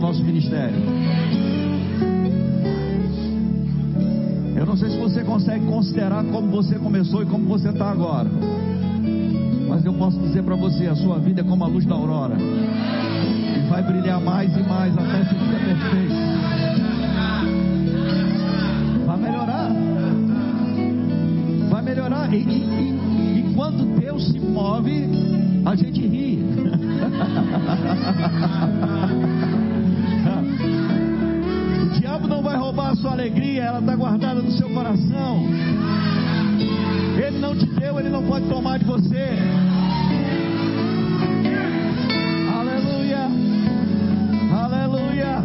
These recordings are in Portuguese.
no nosso ministério. Eu não sei se você consegue considerar como você começou e como você está agora. Mas eu posso dizer para você: a sua vida é como a luz da aurora. E vai brilhar mais e mais até ser dia perfeito. Vai melhorar. Vai melhorar. E- e- e quando Deus se move, a gente ri. roubar a sua alegria, ela está guardada no seu coração. Ele não te deu, ele não pode tomar de você. Aleluia. Aleluia.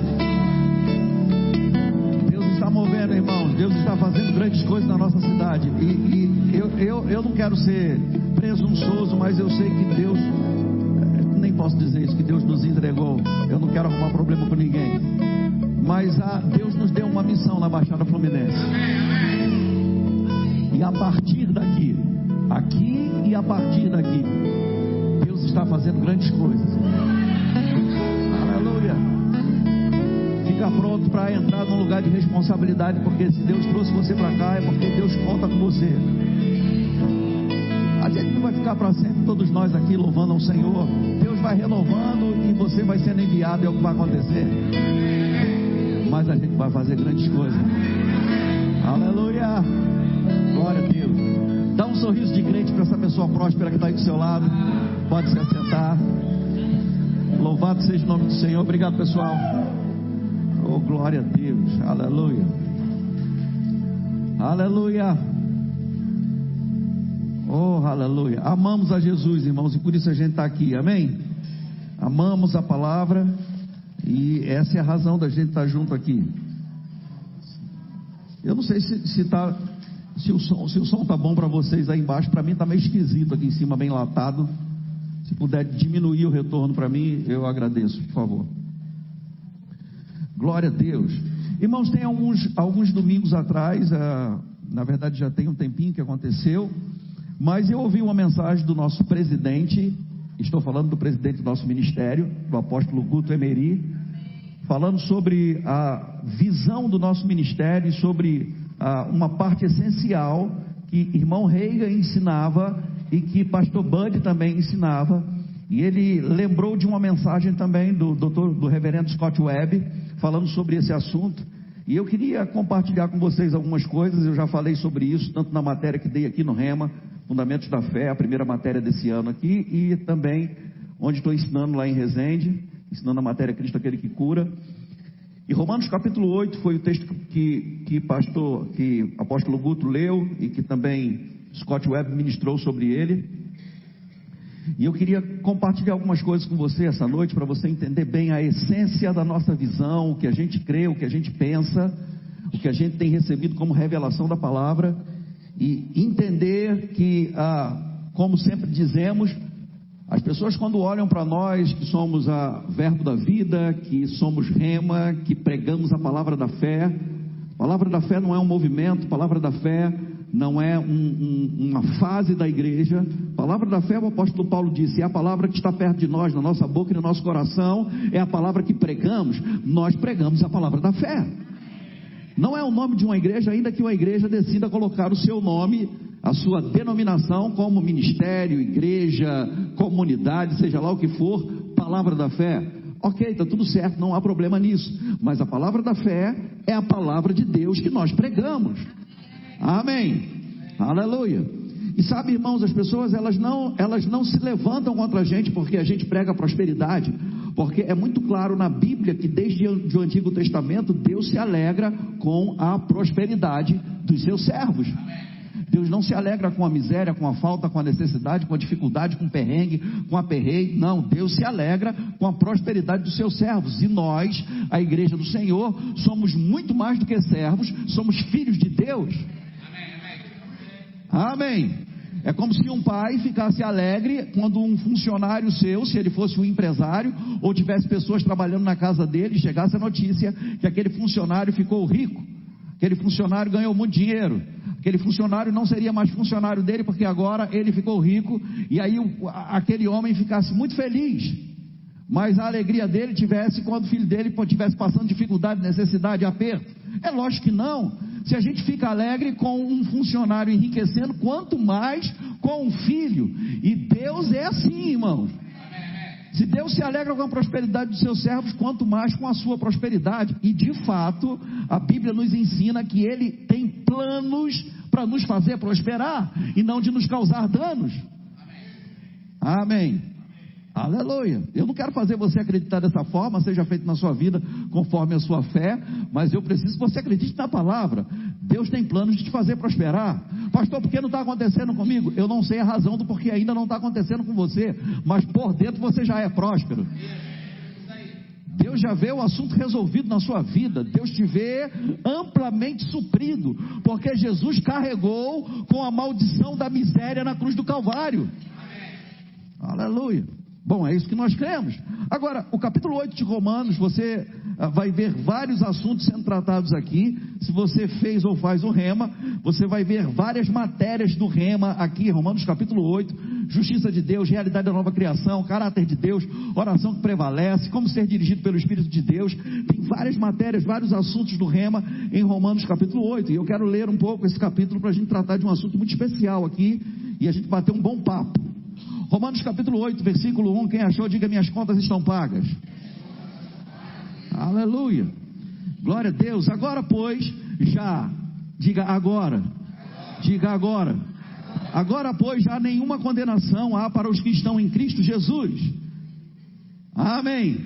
Deus está movendo, irmãos. Deus está fazendo grandes coisas na nossa cidade. E, e eu, eu, eu não quero ser presunçoso, mas eu sei que Deus. eh, Nem posso dizer isso, que Deus nos entregou. Eu não quero arrumar problema com ninguém. Mas ah, Deus nos deu uma missão na Baixada Fluminense. E a partir daqui, aqui e a partir daqui, Deus está fazendo grandes coisas. Aleluia. Fica pronto para entrar num lugar de responsabilidade, porque se Deus trouxe você para cá, é porque Deus conta com você. A gente não vai ficar para sempre, todos nós aqui louvando ao Senhor. Deus vai renovando e você vai sendo enviado, é o que vai acontecer. Mas a gente vai fazer grandes coisas. Aleluia. Glória a Deus. Dá um sorriso de crente para essa pessoa próspera que está aí do seu lado. Pode se assentar. Louvado seja o nome do Senhor. Obrigado, pessoal. Oh, glória a Deus. Aleluia. Aleluia. Oh, aleluia. Amamos a Jesus, irmãos, e por isso a gente está aqui. Amém? Amamos a palavra. E essa é a razão da gente estar junto aqui. Eu não sei se, se, tá, se o som se o som tá bom para vocês aí embaixo. Para mim está meio esquisito aqui em cima, bem latado. Se puder diminuir o retorno para mim, eu agradeço, por favor. Glória a Deus. Irmãos, tem alguns, alguns domingos atrás, ah, na verdade já tem um tempinho que aconteceu, mas eu ouvi uma mensagem do nosso presidente, estou falando do presidente do nosso ministério, do apóstolo Guto Emery, falando sobre a visão do nosso ministério e sobre ah, uma parte essencial que irmão Reiga ensinava e que pastor Bud também ensinava, E ele lembrou de uma mensagem também do, doutor, do reverendo Scott Webb, falando sobre esse assunto. E eu queria compartilhar com vocês algumas coisas, eu já falei sobre isso, tanto na matéria que dei aqui no Rema, Fundamentos da Fé, a primeira matéria desse ano aqui, e também onde estou ensinando lá em Resende, ensinando a matéria Cristo aquele que cura. E Romanos capítulo 8 foi o texto que, que pastor, que apóstolo Guto leu e que também Scott Webb ministrou sobre ele. E eu queria compartilhar algumas coisas com você essa noite para você entender bem a essência da nossa visão, o que a gente crê, o que a gente pensa, o que a gente tem recebido como revelação da palavra e entender que, ah, como sempre dizemos, as pessoas quando olham para nós que somos a verbo da vida, que somos rema, que pregamos a palavra da fé, palavra da fé não é um movimento, palavra da fé não é um, um, uma fase da igreja. Palavra da fé, o apóstolo Paulo disse, é a palavra que está perto de nós, na nossa boca e no nosso coração, é a palavra que pregamos. Nós pregamos a palavra da fé. Não é o nome de uma igreja, ainda que uma igreja decida colocar o seu nome, a sua denominação, como ministério, igreja, comunidade, seja lá o que for, palavra da fé. Ok, está tudo certo, não há problema nisso. Mas a palavra da fé é a palavra de Deus que nós pregamos. Amém. Aleluia. E sabe, irmãos, as pessoas elas não, elas não se levantam contra a gente porque a gente prega prosperidade, porque é muito claro na Bíblia que desde o Antigo Testamento Deus se alegra com a prosperidade dos seus servos. Deus não se alegra com a miséria, com a falta, com a necessidade, com a dificuldade, com o perrengue, com a perrei. Não, Deus se alegra com a prosperidade dos seus servos. E nós, a igreja do Senhor, somos muito mais do que servos, somos filhos de Deus. Amém. É como se um pai ficasse alegre quando um funcionário seu, se ele fosse um empresário, ou tivesse pessoas trabalhando na casa dele, chegasse a notícia que aquele funcionário ficou rico, aquele funcionário ganhou muito dinheiro, aquele funcionário não seria mais funcionário dele porque agora ele ficou rico, e aí aquele homem ficasse muito feliz. Mas a alegria dele tivesse quando o filho dele estivesse passando dificuldade, necessidade, aperto. É lógico que não. Se a gente fica alegre com um funcionário enriquecendo, quanto mais com um filho. E Deus é assim, irmãos. Se Deus se alegra com a prosperidade dos seus servos, quanto mais com a sua prosperidade. E de fato, a Bíblia nos ensina que Ele tem planos para nos fazer prosperar e não de nos causar danos. Amém. Aleluia. Eu não quero fazer você acreditar dessa forma, seja feito na sua vida conforme a sua fé, mas eu preciso que você acredite na palavra. Deus tem planos de te fazer prosperar. Pastor, por que não está acontecendo comigo? Eu não sei a razão do porquê ainda não está acontecendo com você, mas por dentro você já é próspero. Deus já vê o assunto resolvido na sua vida. Deus te vê amplamente suprido, porque Jesus carregou com a maldição da miséria na cruz do Calvário. Aleluia. Bom, é isso que nós cremos. Agora, o capítulo 8 de Romanos, você ah, vai ver vários assuntos sendo tratados aqui. Se você fez ou faz o rema, você vai ver várias matérias do rema aqui, Romanos capítulo 8, justiça de Deus, realidade da nova criação, caráter de Deus, oração que prevalece, como ser dirigido pelo Espírito de Deus. Tem várias matérias, vários assuntos do rema em Romanos capítulo 8. E eu quero ler um pouco esse capítulo para a gente tratar de um assunto muito especial aqui e a gente bater um bom papo. Romanos capítulo 8, versículo 1. Quem achou, diga: Minhas contas estão pagas. Aleluia. Glória a Deus. Agora, pois, já. Diga agora. Diga agora. Agora, pois, já nenhuma condenação há para os que estão em Cristo Jesus. Amém.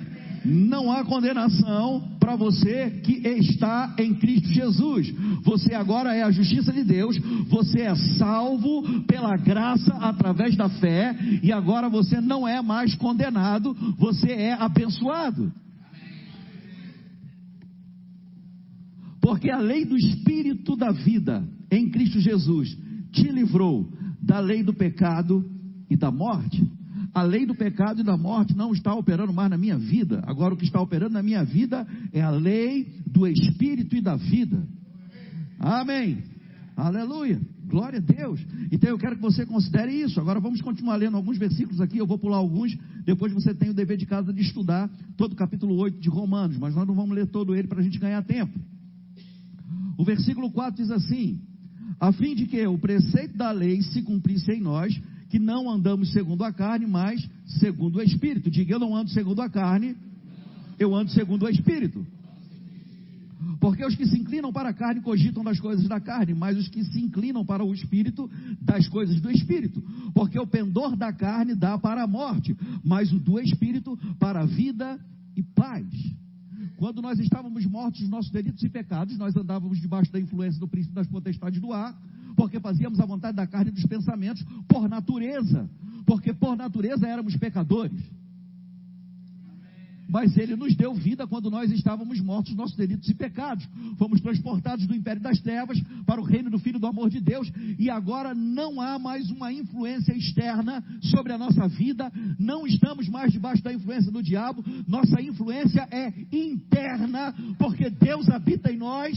Não há condenação para você que está em Cristo Jesus. Você agora é a justiça de Deus, você é salvo pela graça através da fé, e agora você não é mais condenado, você é abençoado. Porque a lei do Espírito da vida em Cristo Jesus te livrou da lei do pecado e da morte. A lei do pecado e da morte não está operando mais na minha vida. Agora, o que está operando na minha vida é a lei do Espírito e da vida. Amém. Aleluia. Glória a Deus. Então eu quero que você considere isso. Agora vamos continuar lendo alguns versículos aqui. Eu vou pular alguns. Depois você tem o dever de casa de estudar todo o capítulo 8 de Romanos. Mas nós não vamos ler todo ele para a gente ganhar tempo. O versículo 4 diz assim: A fim de que o preceito da lei se cumprisse em nós, que não andamos segundo a carne, mas segundo o Espírito. Diga, eu não ando segundo a carne, eu ando segundo o Espírito. Porque os que se inclinam para a carne cogitam das coisas da carne, mas os que se inclinam para o espírito, das coisas do espírito. Porque o pendor da carne dá para a morte, mas o do espírito para a vida e paz. Quando nós estávamos mortos dos nossos delitos e pecados, nós andávamos debaixo da influência do príncipe das potestades do ar, porque fazíamos a vontade da carne e dos pensamentos por natureza, porque por natureza éramos pecadores mas ele nos deu vida quando nós estávamos mortos, nossos delitos e pecados. Fomos transportados do império das trevas para o reino do Filho do amor de Deus, e agora não há mais uma influência externa sobre a nossa vida, não estamos mais debaixo da influência do diabo, nossa influência é interna, porque Deus habita em nós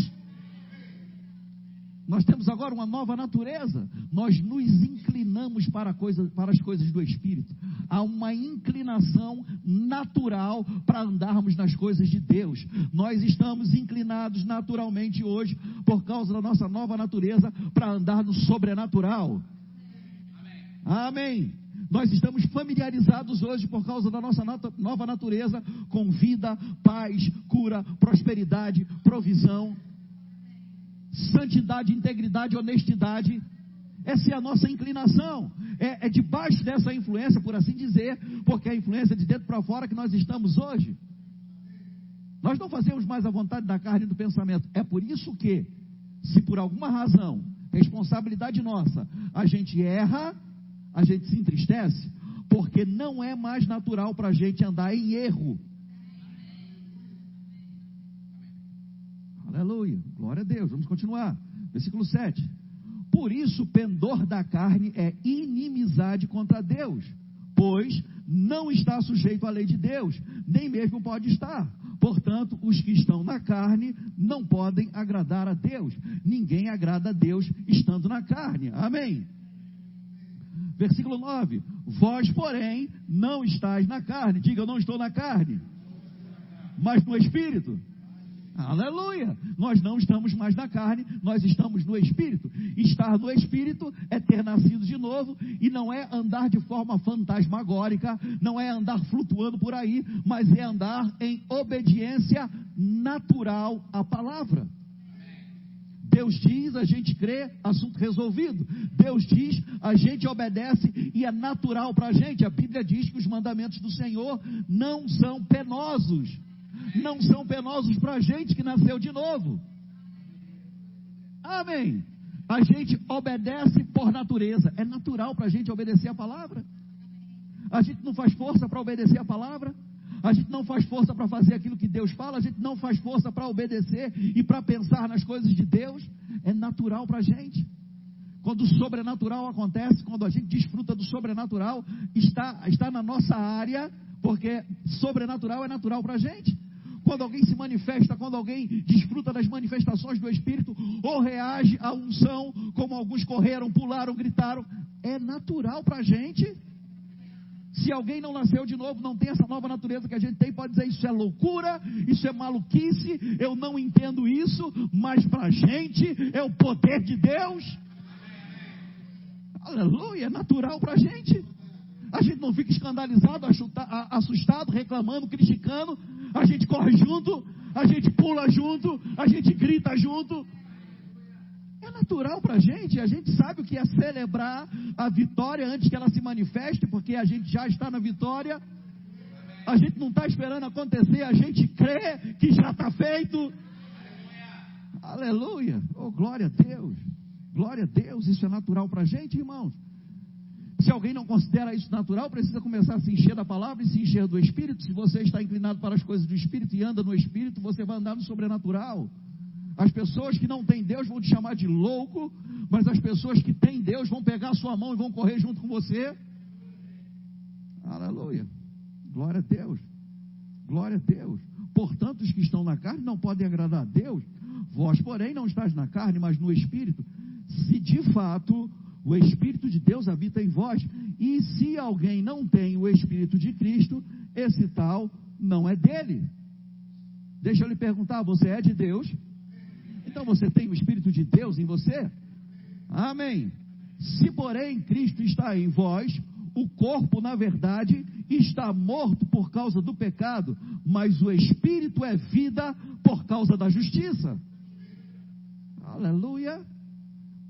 nós temos agora uma nova natureza. Nós nos inclinamos para, coisa, para as coisas do Espírito. Há uma inclinação natural para andarmos nas coisas de Deus. Nós estamos inclinados naturalmente hoje, por causa da nossa nova natureza, para andar no sobrenatural. Amém. Amém. Nós estamos familiarizados hoje por causa da nossa nova natureza com vida, paz, cura, prosperidade, provisão santidade, integridade, honestidade. Essa é a nossa inclinação. É, é debaixo dessa influência, por assim dizer, porque é a influência de dentro para fora que nós estamos hoje. Nós não fazemos mais a vontade da carne e do pensamento. É por isso que, se por alguma razão, responsabilidade nossa, a gente erra, a gente se entristece, porque não é mais natural para a gente andar em erro. Aleluia. Glória a Deus. Vamos continuar. Versículo 7. Por isso, pendor da carne é inimizade contra Deus, pois não está sujeito à lei de Deus, nem mesmo pode estar. Portanto, os que estão na carne não podem agradar a Deus. Ninguém agrada a Deus estando na carne. Amém. Versículo 9: Vós, porém, não estáis na carne. Diga, eu não estou na carne, mas no espírito. Aleluia! Nós não estamos mais na carne, nós estamos no Espírito. Estar no Espírito é ter nascido de novo e não é andar de forma fantasmagórica, não é andar flutuando por aí, mas é andar em obediência natural à palavra. Deus diz, a gente crê, assunto resolvido. Deus diz, a gente obedece e é natural para a gente. A Bíblia diz que os mandamentos do Senhor não são penosos não são penosos para a gente que nasceu de novo. Amém. A gente obedece por natureza. É natural para a gente obedecer a palavra. A gente não faz força para obedecer a palavra. A gente não faz força para fazer aquilo que Deus fala. A gente não faz força para obedecer e para pensar nas coisas de Deus. É natural para a gente. Quando o sobrenatural acontece, quando a gente desfruta do sobrenatural, está, está na nossa área, porque sobrenatural é natural para a gente quando alguém se manifesta, quando alguém desfruta das manifestações do Espírito, ou reage à unção, como alguns correram, pularam, gritaram, é natural para a gente. Se alguém não nasceu de novo, não tem essa nova natureza que a gente tem, pode dizer isso é loucura, isso é maluquice, eu não entendo isso, mas para a gente é o poder de Deus. Aleluia, é natural para a gente. A gente não fica escandalizado, assustado, reclamando, criticando, a gente corre junto, a gente pula junto, a gente grita junto. É natural para a gente, a gente sabe o que é celebrar a vitória antes que ela se manifeste, porque a gente já está na vitória. A gente não está esperando acontecer, a gente crê que já está feito. Aleluia! Oh, glória a Deus! Glória a Deus, isso é natural para a gente, irmãos. Se alguém não considera isso natural, precisa começar a se encher da palavra e se encher do Espírito. Se você está inclinado para as coisas do Espírito e anda no Espírito, você vai andar no sobrenatural. As pessoas que não têm Deus vão te chamar de louco, mas as pessoas que têm Deus vão pegar a sua mão e vão correr junto com você. Aleluia. Glória a Deus. Glória a Deus. Portanto, os que estão na carne não podem agradar a Deus. Vós, porém, não estáis na carne, mas no Espírito. Se de fato o Espírito de Deus habita em vós. E se alguém não tem o Espírito de Cristo, esse tal não é dele. Deixa eu lhe perguntar: você é de Deus? Então você tem o Espírito de Deus em você? Amém. Se, porém, Cristo está em vós, o corpo, na verdade, está morto por causa do pecado, mas o espírito é vida por causa da justiça. Aleluia.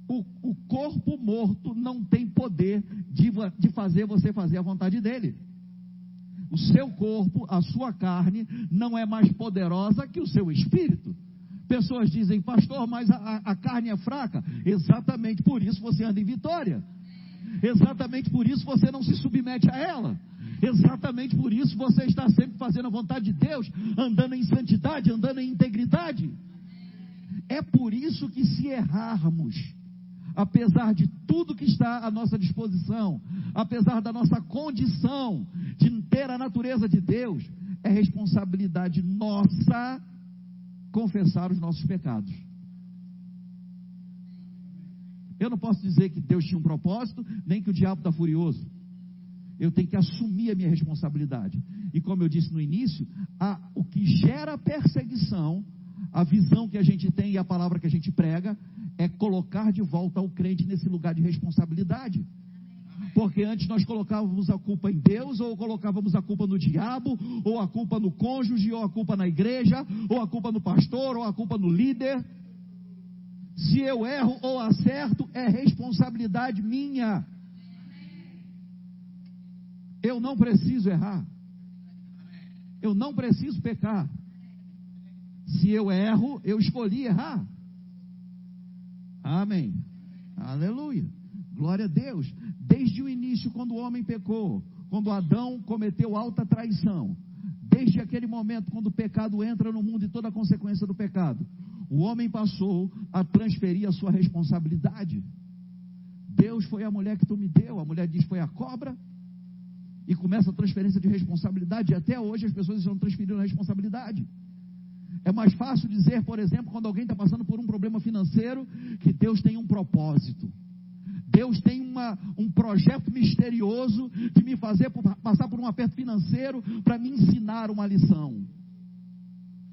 O, o corpo morto não tem poder de, de fazer você fazer a vontade dele. O seu corpo, a sua carne, não é mais poderosa que o seu espírito. Pessoas dizem, pastor, mas a, a carne é fraca. Exatamente por isso você anda em vitória. Exatamente por isso você não se submete a ela. Exatamente por isso você está sempre fazendo a vontade de Deus, andando em santidade, andando em integridade. É por isso que se errarmos, apesar de tudo que está à nossa disposição, apesar da nossa condição de ter a natureza de Deus, é responsabilidade nossa confessar os nossos pecados. Eu não posso dizer que Deus tinha um propósito, nem que o diabo está furioso. Eu tenho que assumir a minha responsabilidade. E como eu disse no início, a, o que gera perseguição, a visão que a gente tem e a palavra que a gente prega, é colocar de volta o crente nesse lugar de responsabilidade. Porque antes nós colocávamos a culpa em Deus, ou colocávamos a culpa no diabo, ou a culpa no cônjuge, ou a culpa na igreja, ou a culpa no pastor, ou a culpa no líder. Se eu erro ou acerto, é responsabilidade minha. Eu não preciso errar. Eu não preciso pecar. Se eu erro, eu escolhi errar. Amém. Aleluia. Glória a Deus. Desde o início, quando o homem pecou, quando Adão cometeu alta traição, desde aquele momento, quando o pecado entra no mundo e toda a consequência do pecado, o homem passou a transferir a sua responsabilidade. Deus foi a mulher que tu me deu, a mulher diz foi a cobra, e começa a transferência de responsabilidade, e até hoje as pessoas estão transferindo a responsabilidade. É mais fácil dizer, por exemplo, quando alguém está passando por um problema financeiro, que Deus tem um propósito. Deus tem uma, um projeto misterioso de me fazer passar por um aperto financeiro para me ensinar uma lição.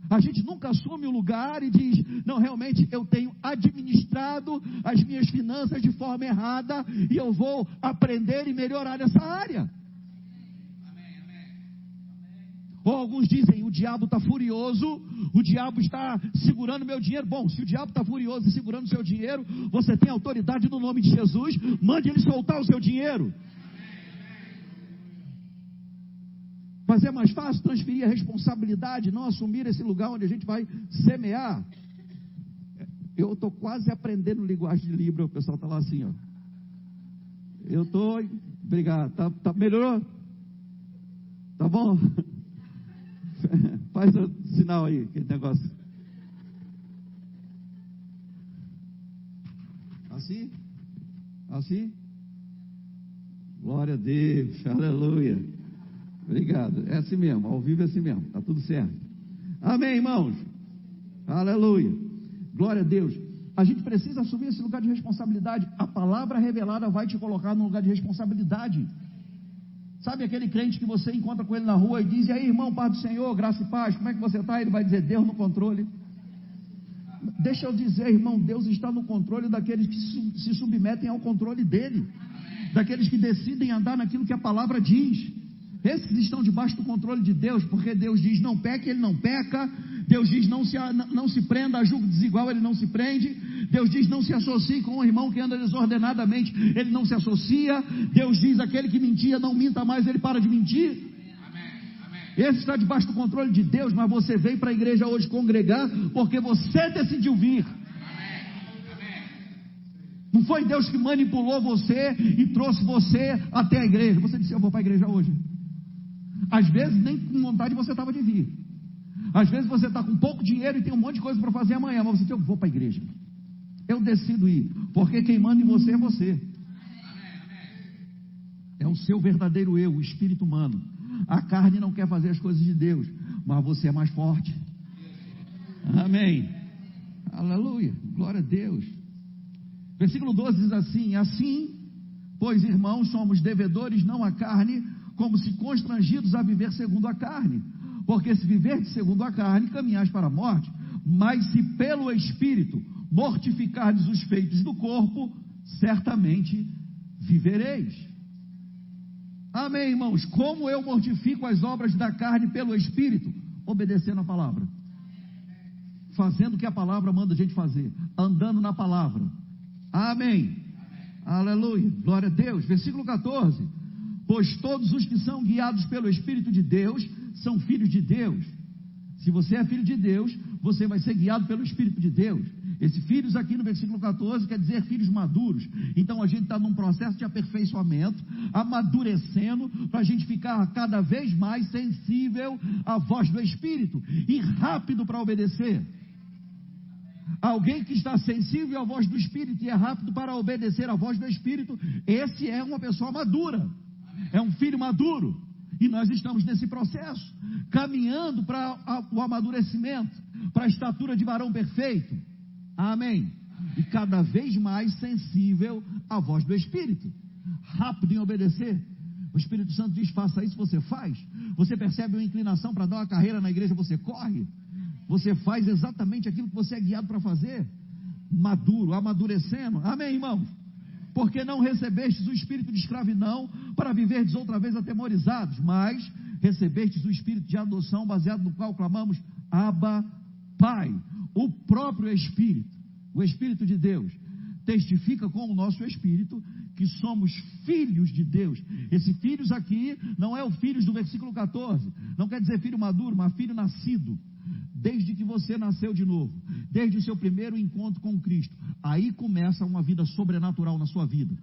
A gente nunca assume o lugar e diz: não, realmente eu tenho administrado as minhas finanças de forma errada e eu vou aprender e melhorar nessa área. Ou alguns dizem: o diabo está furioso, o diabo está segurando meu dinheiro. Bom, se o diabo está furioso e segurando seu dinheiro, você tem autoridade no nome de Jesus, mande ele soltar o seu dinheiro. Mas é mais fácil transferir a responsabilidade, não assumir esse lugar onde a gente vai semear. Eu estou quase aprendendo linguagem de Libra, o pessoal está lá assim, ó. Eu estou. Obrigado. Tá, tá, melhorou? Tá bom? Faz o sinal aí, aquele negócio. Assim? Assim? Glória a Deus, aleluia. Obrigado. É assim mesmo, ao vivo é assim mesmo, tá tudo certo. Amém, irmãos? Aleluia. Glória a Deus. A gente precisa assumir esse lugar de responsabilidade. A palavra revelada vai te colocar num lugar de responsabilidade. Sabe aquele crente que você encontra com ele na rua e diz: E aí, irmão, paz do Senhor, graça e paz, como é que você está? Ele vai dizer: Deus no controle. Deixa eu dizer, irmão, Deus está no controle daqueles que se submetem ao controle dele, daqueles que decidem andar naquilo que a palavra diz. Esses estão debaixo do controle de Deus, porque Deus diz não peque, ele não peca. Deus diz não se, não se prenda a julgo desigual, ele não se prende. Deus diz não se associe com um irmão que anda desordenadamente, ele não se associa. Deus diz aquele que mentia não minta mais, ele para de mentir. Esse está debaixo do controle de Deus, mas você veio para a igreja hoje congregar porque você decidiu vir. Não foi Deus que manipulou você e trouxe você até a igreja. Você disse: Eu vou para a igreja hoje. Às vezes nem com vontade você estava de vir. Às vezes você está com pouco dinheiro e tem um monte de coisa para fazer amanhã, mas você diz, eu vou para a igreja. Eu decido ir, porque quem manda em você é você. É o seu verdadeiro eu, o espírito humano. A carne não quer fazer as coisas de Deus, mas você é mais forte. Amém. Aleluia. Glória a Deus. Versículo 12 diz assim: Assim, pois irmãos, somos devedores não à carne, como se constrangidos a viver segundo a carne. Porque se viver segundo a carne, caminhais para a morte. Mas se pelo Espírito mortificardes os feitos do corpo, certamente vivereis. Amém, irmãos? Como eu mortifico as obras da carne pelo Espírito? Obedecendo a palavra. Fazendo o que a palavra manda a gente fazer. Andando na palavra. Amém. Aleluia. Glória a Deus. Versículo 14. Pois todos os que são guiados pelo Espírito de Deus são filhos de Deus. Se você é filho de Deus, você vai ser guiado pelo Espírito de Deus. Esse filhos aqui no versículo 14 quer dizer filhos maduros. Então a gente está num processo de aperfeiçoamento, amadurecendo, para a gente ficar cada vez mais sensível à voz do Espírito e rápido para obedecer. Alguém que está sensível à voz do Espírito e é rápido para obedecer à voz do Espírito, esse é uma pessoa madura, é um filho maduro. E nós estamos nesse processo, caminhando para o amadurecimento, para a estatura de varão perfeito. Amém. E cada vez mais sensível à voz do Espírito, rápido em obedecer. O Espírito Santo diz: faça isso, você faz. Você percebe uma inclinação para dar uma carreira na igreja, você corre. Você faz exatamente aquilo que você é guiado para fazer. Maduro, amadurecendo. Amém, irmãos? Porque não recebestes o espírito de escravidão para viverdes outra vez atemorizados, mas recebestes o espírito de adoção, baseado no qual clamamos Abba, Pai. O próprio Espírito, o Espírito de Deus, testifica com o nosso Espírito que somos filhos de Deus. Esse filhos aqui não é o filhos do versículo 14, não quer dizer filho maduro, mas filho nascido desde que você nasceu de novo, desde o seu primeiro encontro com Cristo. Aí começa uma vida sobrenatural na sua vida.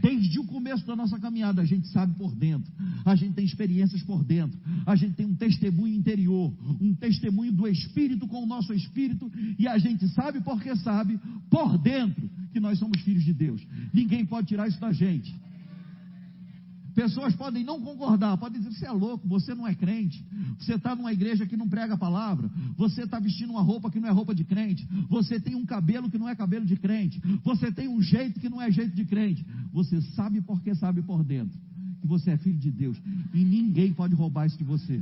Desde o começo da nossa caminhada, a gente sabe por dentro, a gente tem experiências por dentro, a gente tem um testemunho interior, um testemunho do Espírito com o nosso Espírito, e a gente sabe porque sabe, por dentro, que nós somos filhos de Deus. Ninguém pode tirar isso da gente. Pessoas podem não concordar, podem dizer: você é louco, você não é crente, você está numa igreja que não prega a palavra, você está vestindo uma roupa que não é roupa de crente, você tem um cabelo que não é cabelo de crente, você tem um jeito que não é jeito de crente. Você sabe porque sabe por dentro que você é filho de Deus e ninguém pode roubar isso de você.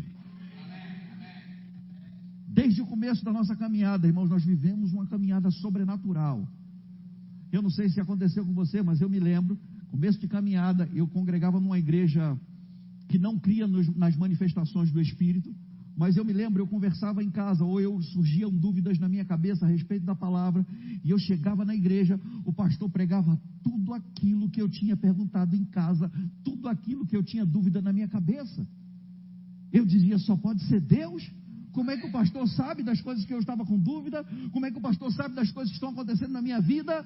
Desde o começo da nossa caminhada, irmãos, nós vivemos uma caminhada sobrenatural. Eu não sei se aconteceu com você, mas eu me lembro começo de caminhada, eu congregava numa igreja que não cria nos, nas manifestações do Espírito, mas eu me lembro, eu conversava em casa, ou eu surgiam dúvidas na minha cabeça a respeito da palavra, e eu chegava na igreja, o pastor pregava tudo aquilo que eu tinha perguntado em casa, tudo aquilo que eu tinha dúvida na minha cabeça. Eu dizia, só pode ser Deus? Como é que o pastor sabe das coisas que eu estava com dúvida? Como é que o pastor sabe das coisas que estão acontecendo na minha vida?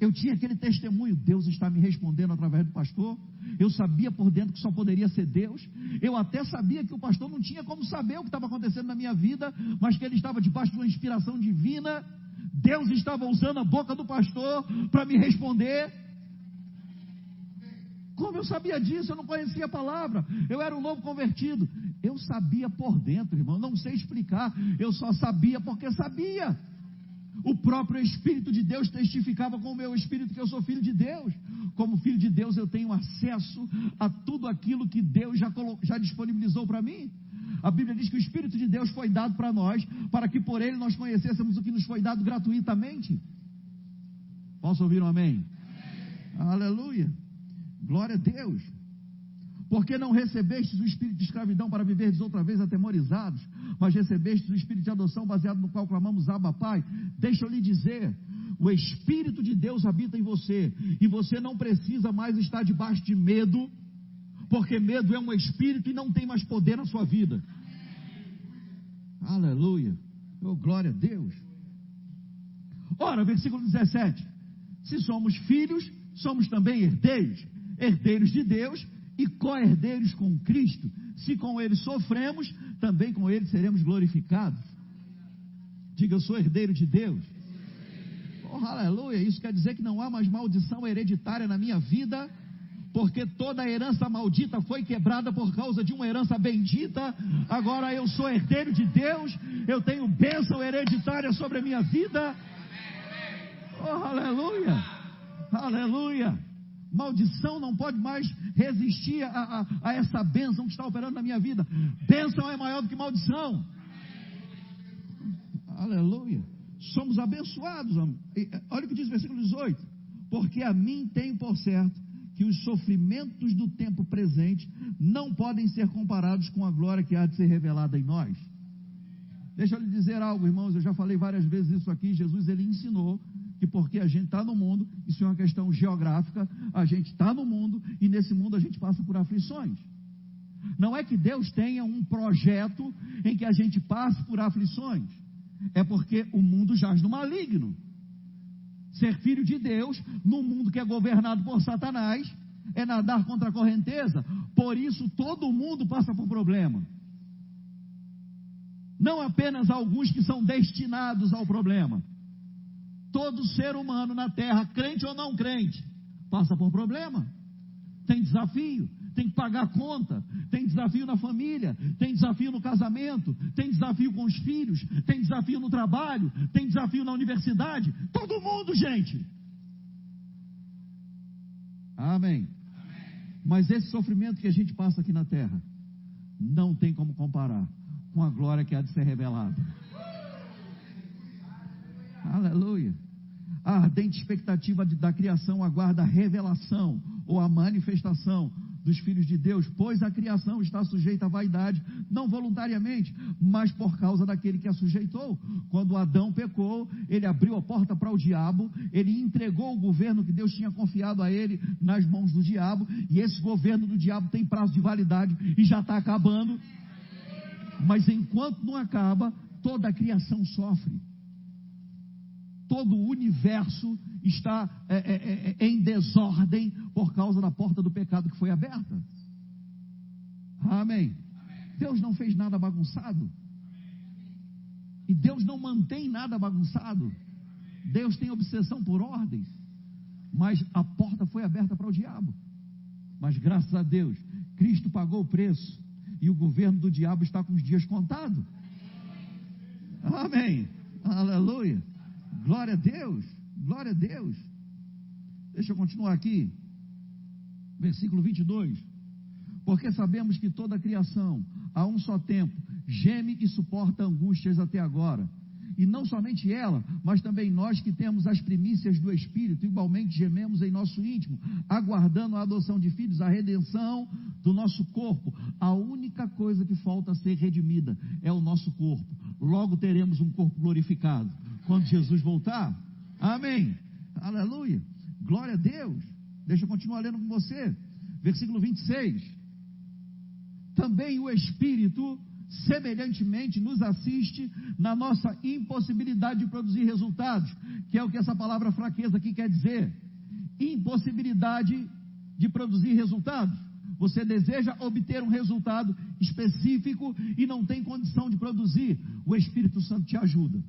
Eu tinha aquele testemunho, Deus está me respondendo através do pastor. Eu sabia por dentro que só poderia ser Deus. Eu até sabia que o pastor não tinha como saber o que estava acontecendo na minha vida, mas que ele estava debaixo de uma inspiração divina. Deus estava usando a boca do pastor para me responder. Como eu sabia disso? Eu não conhecia a palavra. Eu era um novo convertido. Eu sabia por dentro, irmão. Não sei explicar. Eu só sabia porque sabia. O próprio Espírito de Deus testificava com o meu espírito que eu sou filho de Deus. Como filho de Deus, eu tenho acesso a tudo aquilo que Deus já, já disponibilizou para mim. A Bíblia diz que o Espírito de Deus foi dado para nós, para que por ele nós conhecêssemos o que nos foi dado gratuitamente. Posso ouvir um amém? amém. Aleluia. Glória a Deus. Porque não recebestes o espírito de escravidão para viverdes outra vez atemorizados, mas recebestes o espírito de adoção baseado no qual clamamos Abba Pai. Deixa eu lhe dizer, o Espírito de Deus habita em você, e você não precisa mais estar debaixo de medo, porque medo é um espírito e não tem mais poder na sua vida. Aleluia. Oh, glória a Deus. Ora, versículo 17: Se somos filhos, somos também herdeiros, herdeiros de Deus e co-herdeiros com Cristo. Se com ele sofremos, também com ele seremos glorificados. Diga, eu sou herdeiro de Deus. Oh, aleluia! Isso quer dizer que não há mais maldição hereditária na minha vida, porque toda herança maldita foi quebrada por causa de uma herança bendita. Agora eu sou herdeiro de Deus, eu tenho bênção hereditária sobre a minha vida. Oh, aleluia! Aleluia! Maldição não pode mais resistir a, a, a, essa bênção que está operando na minha vida. Bênção é maior do que maldição. Aleluia. Somos abençoados. Olha o que diz o versículo 18. porque a mim tem por certo que os sofrimentos do tempo presente não podem ser comparados com a glória que há de ser revelada em nós. Deixa eu lhe dizer algo, irmãos, eu já falei várias vezes isso aqui, Jesus ele ensinou que porque a gente está no mundo, isso é uma questão geográfica, a gente está no mundo e nesse mundo a gente passa por aflições. Não é que Deus tenha um projeto em que a gente passe por aflições, é porque o mundo jaz no maligno. Ser filho de Deus, num mundo que é governado por Satanás, é nadar contra a correnteza, por isso todo mundo passa por problema. Não apenas alguns que são destinados ao problema. Todo ser humano na terra, crente ou não crente, passa por problema. Tem desafio, tem que pagar conta, tem desafio na família, tem desafio no casamento, tem desafio com os filhos, tem desafio no trabalho, tem desafio na universidade. Todo mundo, gente. Amém. Mas esse sofrimento que a gente passa aqui na terra, não tem como comparar com a glória que há de ser revelada. Aleluia. A ardente expectativa de- da criação aguarda a revelação ou a manifestação dos filhos de Deus, pois a criação está sujeita à vaidade, não voluntariamente, mas por causa daquele que a sujeitou. Quando Adão pecou, ele abriu a porta para o diabo, ele entregou o governo que Deus tinha confiado a ele nas mãos do diabo, e esse governo do diabo tem prazo de validade e já está acabando. Mas enquanto não acaba, toda a criação sofre. Todo o universo está é, é, é, em desordem por causa da porta do pecado que foi aberta. Amém. Deus não fez nada bagunçado. E Deus não mantém nada bagunçado. Deus tem obsessão por ordens. Mas a porta foi aberta para o diabo. Mas graças a Deus, Cristo pagou o preço. E o governo do diabo está com os dias contados. Amém. Aleluia. Glória a Deus. Glória a Deus. Deixa eu continuar aqui. Versículo 22. Porque sabemos que toda a criação, a um só tempo, geme e suporta angústias até agora. E não somente ela, mas também nós que temos as primícias do Espírito, igualmente gememos em nosso íntimo, aguardando a adoção de filhos, a redenção do nosso corpo. A única coisa que falta ser redimida é o nosso corpo. Logo teremos um corpo glorificado. Quando Jesus voltar, amém. Aleluia. Glória a Deus. Deixa eu continuar lendo com você. Versículo 26. Também o Espírito semelhantemente nos assiste na nossa impossibilidade de produzir resultados, que é o que essa palavra fraqueza aqui quer dizer. Impossibilidade de produzir resultados. Você deseja obter um resultado específico e não tem condição de produzir, o Espírito Santo te ajuda.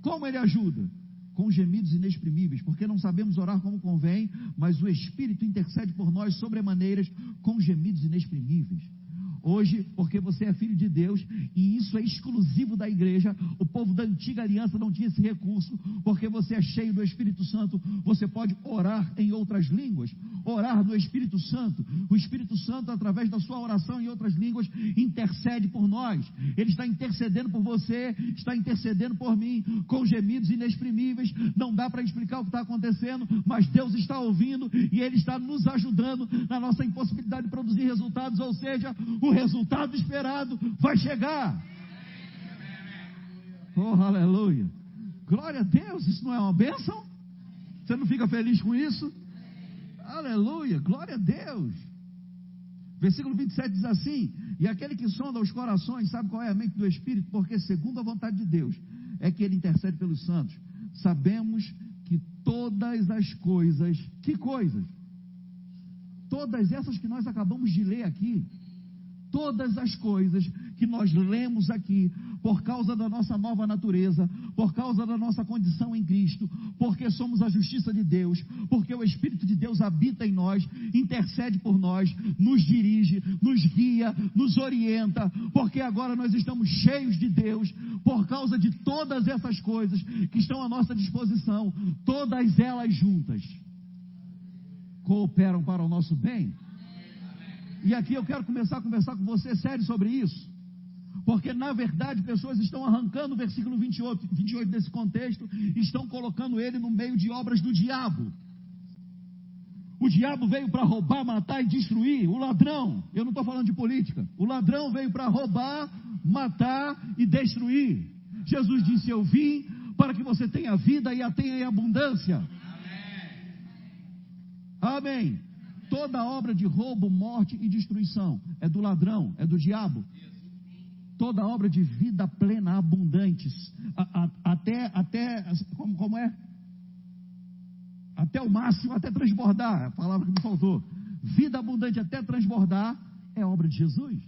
Como ele ajuda? Com gemidos inexprimíveis, porque não sabemos orar como convém, mas o Espírito intercede por nós sobremaneiras com gemidos inexprimíveis. Hoje, porque você é filho de Deus, e isso é exclusivo da igreja, o povo da antiga aliança não tinha esse recurso, porque você é cheio do Espírito Santo, você pode orar em outras línguas, orar no Espírito Santo. O Espírito Santo, através da sua oração em outras línguas, intercede por nós. Ele está intercedendo por você, está intercedendo por mim, com gemidos inexprimíveis. Não dá para explicar o que está acontecendo, mas Deus está ouvindo e Ele está nos ajudando na nossa impossibilidade de produzir resultados, ou seja, o resultado esperado vai chegar. Oh, aleluia. Glória a Deus, isso não é uma bênção? Você não fica feliz com isso? Aleluia, glória a Deus. Versículo 27 diz assim: E aquele que sonda os corações sabe qual é a mente do Espírito, porque, segundo a vontade de Deus, é que ele intercede pelos santos. Sabemos que todas as coisas, que coisas? Todas essas que nós acabamos de ler aqui, todas as coisas que nós lemos aqui, por causa da nossa nova natureza, por causa da nossa condição em Cristo, porque somos a justiça de Deus, porque o Espírito de Deus habita em nós, intercede por nós, nos dirige, nos guia, nos orienta, porque agora nós estamos cheios de Deus, por causa de todas essas coisas que estão à nossa disposição, todas elas juntas cooperam para o nosso bem. E aqui eu quero começar a conversar com você sério sobre isso. Porque, na verdade, pessoas estão arrancando o versículo 28, 28 desse contexto e estão colocando ele no meio de obras do diabo. O diabo veio para roubar, matar e destruir. O ladrão, eu não estou falando de política. O ladrão veio para roubar, matar e destruir. Jesus disse: Eu vim para que você tenha vida e a tenha em abundância. Amém. Toda obra de roubo, morte e destruição é do ladrão, é do diabo. Toda obra de vida plena, abundantes, a- a- até, até, como, como é? Até o máximo, até transbordar, é a palavra que me faltou. Vida abundante até transbordar é obra de Jesus.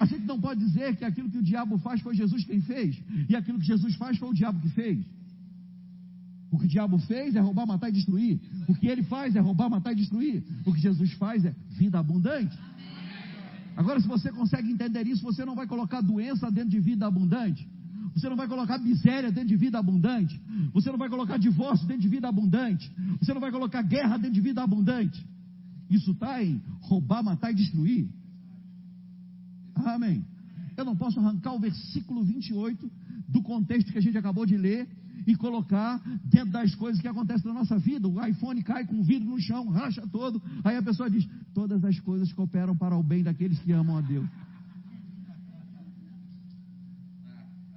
A gente não pode dizer que aquilo que o diabo faz foi Jesus quem fez, e aquilo que Jesus faz foi o diabo que fez. O que o diabo fez é roubar, matar e destruir. O que ele faz é roubar, matar e destruir. O que Jesus faz é vida abundante. Agora, se você consegue entender isso, você não vai colocar doença dentro de vida abundante. Você não vai colocar miséria dentro de vida abundante. Você não vai colocar divórcio dentro de vida abundante. Você não vai colocar guerra dentro de vida abundante. Isso está em roubar, matar e destruir. Amém. Eu não posso arrancar o versículo 28 do contexto que a gente acabou de ler e colocar dentro das coisas que acontecem na nossa vida. O iPhone cai com o vidro no chão, racha todo. Aí a pessoa diz: Todas as coisas cooperam para o bem daqueles que amam a Deus.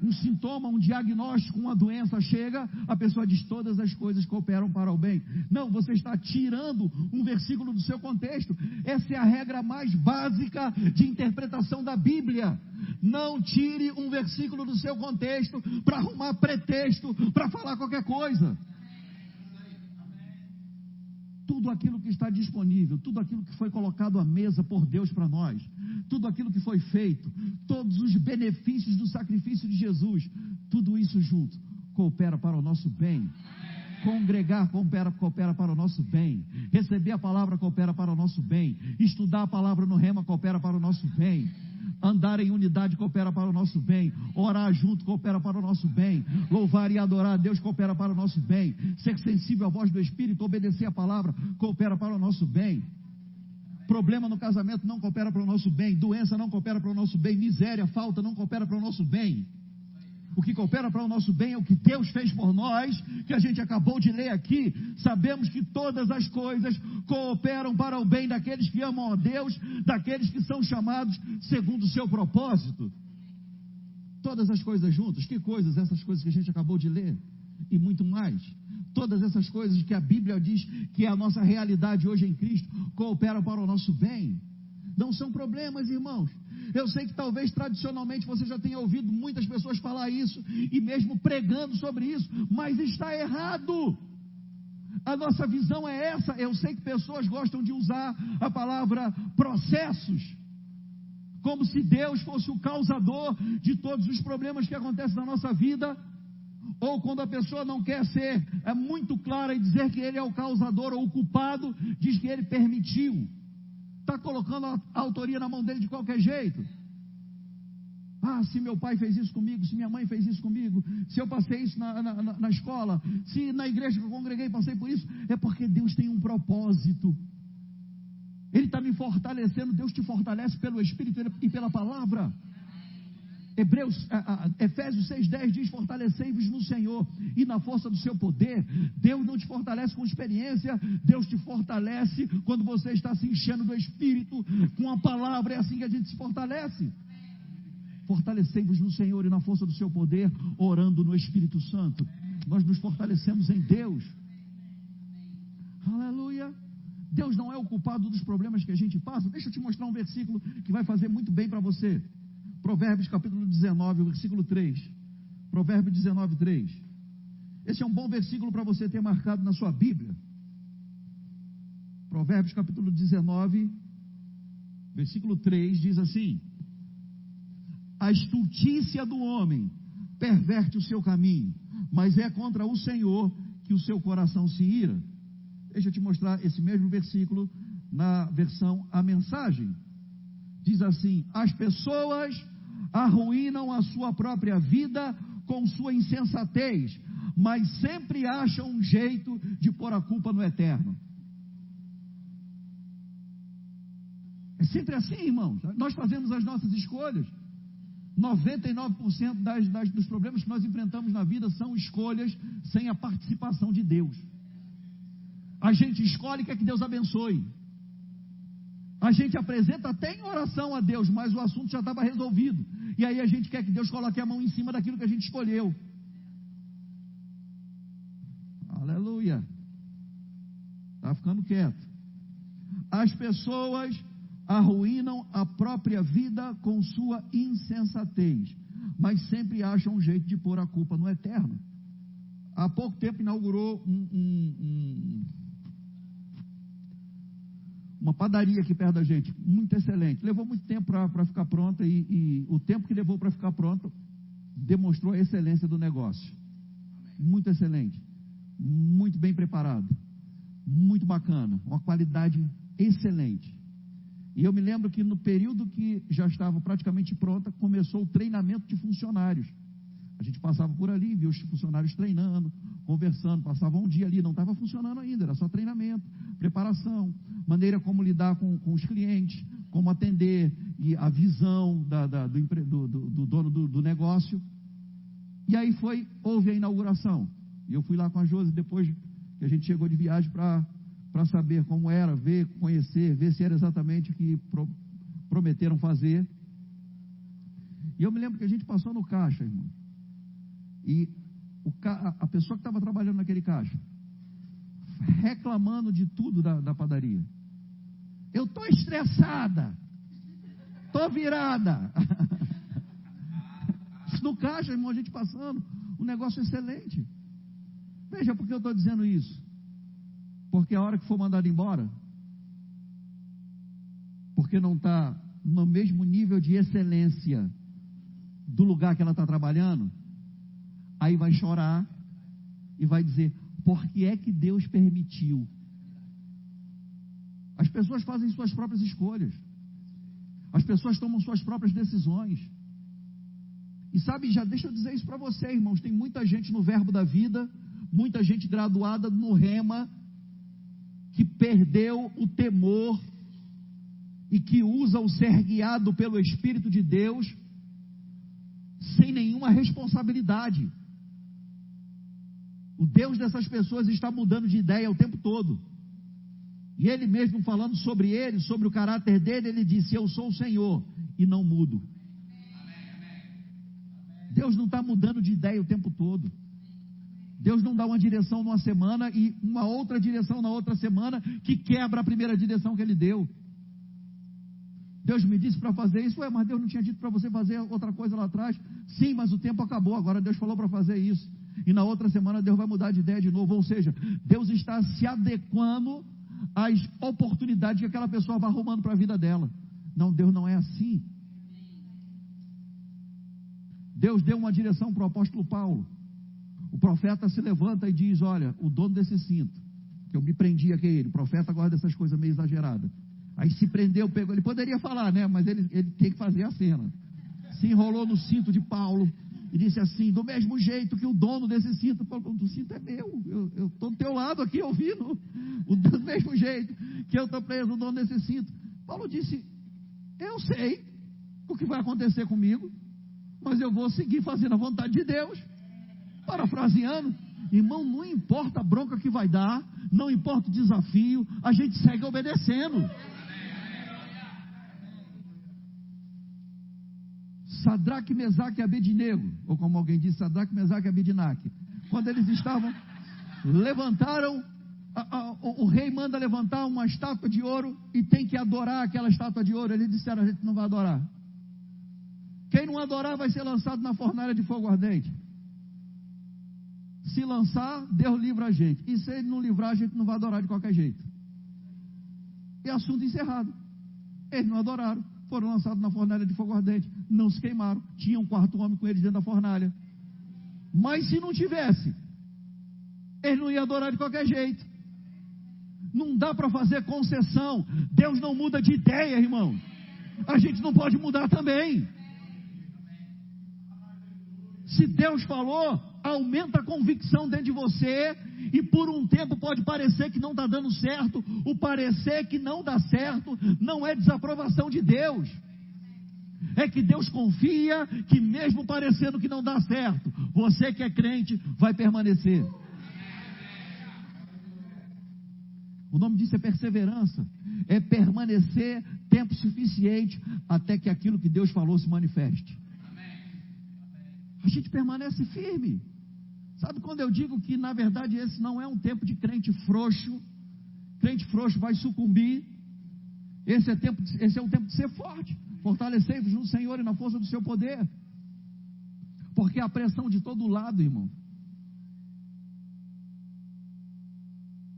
Um sintoma, um diagnóstico, uma doença chega, a pessoa diz: Todas as coisas cooperam para o bem. Não, você está tirando um versículo do seu contexto. Essa é a regra mais básica de interpretação da Bíblia. Não tire um versículo do seu contexto para arrumar pretexto, para falar qualquer coisa. Tudo aquilo que está disponível, tudo aquilo que foi colocado à mesa por Deus para nós, tudo aquilo que foi feito, todos os benefícios do sacrifício de Jesus, tudo isso junto coopera para o nosso bem. Congregar coopera, coopera para o nosso bem. Receber a palavra coopera para o nosso bem. Estudar a palavra no rema coopera para o nosso bem. Andar em unidade coopera para o nosso bem. Orar junto coopera para o nosso bem. Louvar e adorar a Deus coopera para o nosso bem. Ser sensível à voz do Espírito, obedecer a palavra coopera para o nosso bem. Problema no casamento não coopera para o nosso bem. Doença não coopera para o nosso bem. Miséria, falta não coopera para o nosso bem. O que coopera para o nosso bem é o que Deus fez por nós, que a gente acabou de ler aqui. Sabemos que todas as coisas cooperam para o bem daqueles que amam a Deus, daqueles que são chamados segundo o seu propósito. Todas as coisas juntas, que coisas? Essas coisas que a gente acabou de ler, e muito mais. Todas essas coisas que a Bíblia diz que é a nossa realidade hoje em Cristo, cooperam para o nosso bem. Não são problemas, irmãos. Eu sei que talvez tradicionalmente você já tenha ouvido muitas pessoas falar isso e mesmo pregando sobre isso, mas está errado. A nossa visão é essa. Eu sei que pessoas gostam de usar a palavra processos, como se Deus fosse o causador de todos os problemas que acontecem na nossa vida. Ou quando a pessoa não quer ser é muito clara e dizer que ele é o causador ou o culpado, diz que ele permitiu está colocando a autoria na mão dele de qualquer jeito. Ah, se meu pai fez isso comigo, se minha mãe fez isso comigo, se eu passei isso na, na, na, escola, se na igreja que eu congreguei passei por isso, é porque Deus tem um propósito. Ele está me fortalecendo, Deus te fortalece pelo Espírito e pela palavra. Hebreus, Efésios 6,10 diz: Fortalecei-vos no Senhor e na força do seu poder. Deus não te fortalece com experiência, Deus te fortalece quando você está se enchendo do Espírito com a palavra. É assim que a gente se fortalece. Fortalecei-vos no Senhor e na força do seu poder, orando no Espírito Santo. Nós nos fortalecemos em Deus. Aleluia. Deus não é o culpado dos problemas que a gente passa. Deixa eu te mostrar um versículo que vai fazer muito bem para você. Provérbios capítulo 19, versículo 3. Provérbios 19, 3. Esse é um bom versículo para você ter marcado na sua Bíblia. Provérbios capítulo 19, versículo 3 diz assim: A estultícia do homem perverte o seu caminho, mas é contra o Senhor que o seu coração se ira. Deixa eu te mostrar esse mesmo versículo na versão A Mensagem. Diz assim: As pessoas arruinam a sua própria vida com sua insensatez, mas sempre acham um jeito de pôr a culpa no eterno. É sempre assim, irmãos. Nós fazemos as nossas escolhas. 99% das, das, dos problemas que nós enfrentamos na vida são escolhas sem a participação de Deus. A gente escolhe e quer que Deus abençoe. A gente apresenta até em oração a Deus, mas o assunto já estava resolvido. E aí a gente quer que Deus coloque a mão em cima daquilo que a gente escolheu. Aleluia. Está ficando quieto. As pessoas arruinam a própria vida com sua insensatez, mas sempre acham um jeito de pôr a culpa no eterno. Há pouco tempo inaugurou um, um, um, uma padaria aqui perto da gente, muito excelente. Levou muito tempo para ficar pronta e, e o tempo que levou para ficar pronta demonstrou a excelência do negócio. Muito excelente, muito bem preparado, muito bacana, uma qualidade excelente. E eu me lembro que no período que já estava praticamente pronta, começou o treinamento de funcionários. A gente passava por ali, via os funcionários treinando, conversando, passava um dia ali, não estava funcionando ainda, era só treinamento, preparação, maneira como lidar com, com os clientes, como atender, e a visão da, da, do, do, do, dono do, do negócio. E aí foi, houve a inauguração. E eu fui lá com a Josi depois que a gente chegou de viagem para saber como era, ver, conhecer, ver se era exatamente o que pro, prometeram fazer. E eu me lembro que a gente passou no caixa, irmão. E o, a pessoa que estava trabalhando naquele caixa, reclamando de tudo da, da padaria. Eu estou estressada, estou virada. no caixa, irmão, a gente passando, um negócio excelente. Veja por que eu estou dizendo isso. Porque a hora que for mandado embora, porque não está no mesmo nível de excelência do lugar que ela está trabalhando, aí vai chorar e vai dizer: por que é que Deus permitiu? As pessoas fazem suas próprias escolhas, as pessoas tomam suas próprias decisões. E sabe, já deixa eu dizer isso para você, irmãos: tem muita gente no Verbo da Vida, muita gente graduada no Rema, que perdeu o temor e que usa o ser guiado pelo Espírito de Deus sem nenhuma responsabilidade. O Deus dessas pessoas está mudando de ideia o tempo todo. E ele mesmo falando sobre ele, sobre o caráter dele, ele disse: Eu sou o Senhor e não mudo. Deus não está mudando de ideia o tempo todo. Deus não dá uma direção numa semana e uma outra direção na outra semana que quebra a primeira direção que ele deu. Deus me disse para fazer isso, ué, mas Deus não tinha dito para você fazer outra coisa lá atrás? Sim, mas o tempo acabou, agora Deus falou para fazer isso. E na outra semana Deus vai mudar de ideia de novo. Ou seja, Deus está se adequando às oportunidades que aquela pessoa vai arrumando para a vida dela. Não, Deus não é assim. Deus deu uma direção para o apóstolo Paulo o profeta se levanta e diz: Olha, o dono desse cinto, que eu me prendi aqui, ele, o profeta gosta dessas coisas meio exageradas. Aí se prendeu, pegou, ele poderia falar, né? Mas ele, ele tem que fazer a cena. Se enrolou no cinto de Paulo e disse assim: do mesmo jeito que o dono desse cinto, o cinto é meu, eu estou do teu lado aqui ouvindo, o, do mesmo jeito que eu estou preso, o dono desse cinto. Paulo disse: Eu sei o que vai acontecer comigo, mas eu vou seguir fazendo a vontade de Deus. Parafraseando, irmão, não importa a bronca que vai dar, não importa o desafio, a gente segue obedecendo. Sadraque, Mesaque e Abednego, ou como alguém disse, Sadraque, Mesaque e Abedinaque. Quando eles estavam, levantaram, a, a, o, o, rei manda levantar uma estátua de ouro e tem que adorar aquela estátua de ouro. Eles disseram, a gente não vai adorar. Quem não adorar vai ser lançado na fornalha de fogo ardente se lançar, Deus livra a gente. E se ele não livrar, a gente não vai adorar de qualquer jeito. E assunto encerrado. Eles não adoraram. Foram lançados na fornalha de fogo ardente. Não se queimaram. Tinha um quarto homem com eles dentro da fornalha. Mas se não tivesse, eles não iam adorar de qualquer jeito. Não dá para fazer concessão. Deus não muda de ideia, irmão. A gente não pode mudar também. Se Deus falou, aumenta a convicção dentro de você, e por um tempo pode parecer que não está dando certo, o parecer que não dá certo não é desaprovação de Deus, é que Deus confia que, mesmo parecendo que não dá certo, você que é crente vai permanecer. O nome disso é perseverança, é permanecer tempo suficiente até que aquilo que Deus falou se manifeste. A gente permanece firme. Sabe quando eu digo que na verdade esse não é um tempo de crente frouxo? Crente frouxo vai sucumbir. Esse é, tempo, esse é o tempo de ser forte. Fortalecei-vos no Senhor e na força do seu poder. Porque a pressão de todo lado, irmão.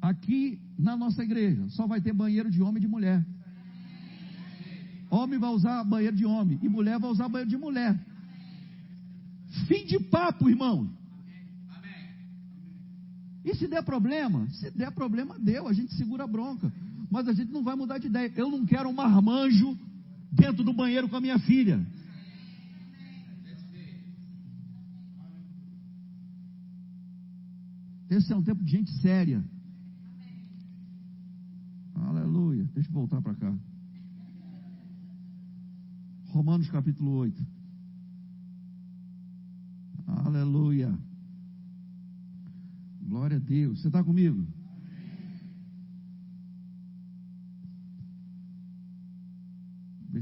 Aqui na nossa igreja só vai ter banheiro de homem e de mulher. Homem vai usar banheiro de homem e mulher vai usar banheiro de mulher. Fim de papo, irmão. E se der problema? Se der problema, deu. A gente segura a bronca. Mas a gente não vai mudar de ideia. Eu não quero um marmanjo dentro do banheiro com a minha filha. Esse é um tempo de gente séria. Aleluia. Deixa eu voltar para cá. Romanos capítulo 8. Aleluia. Glória a Deus. Você está comigo?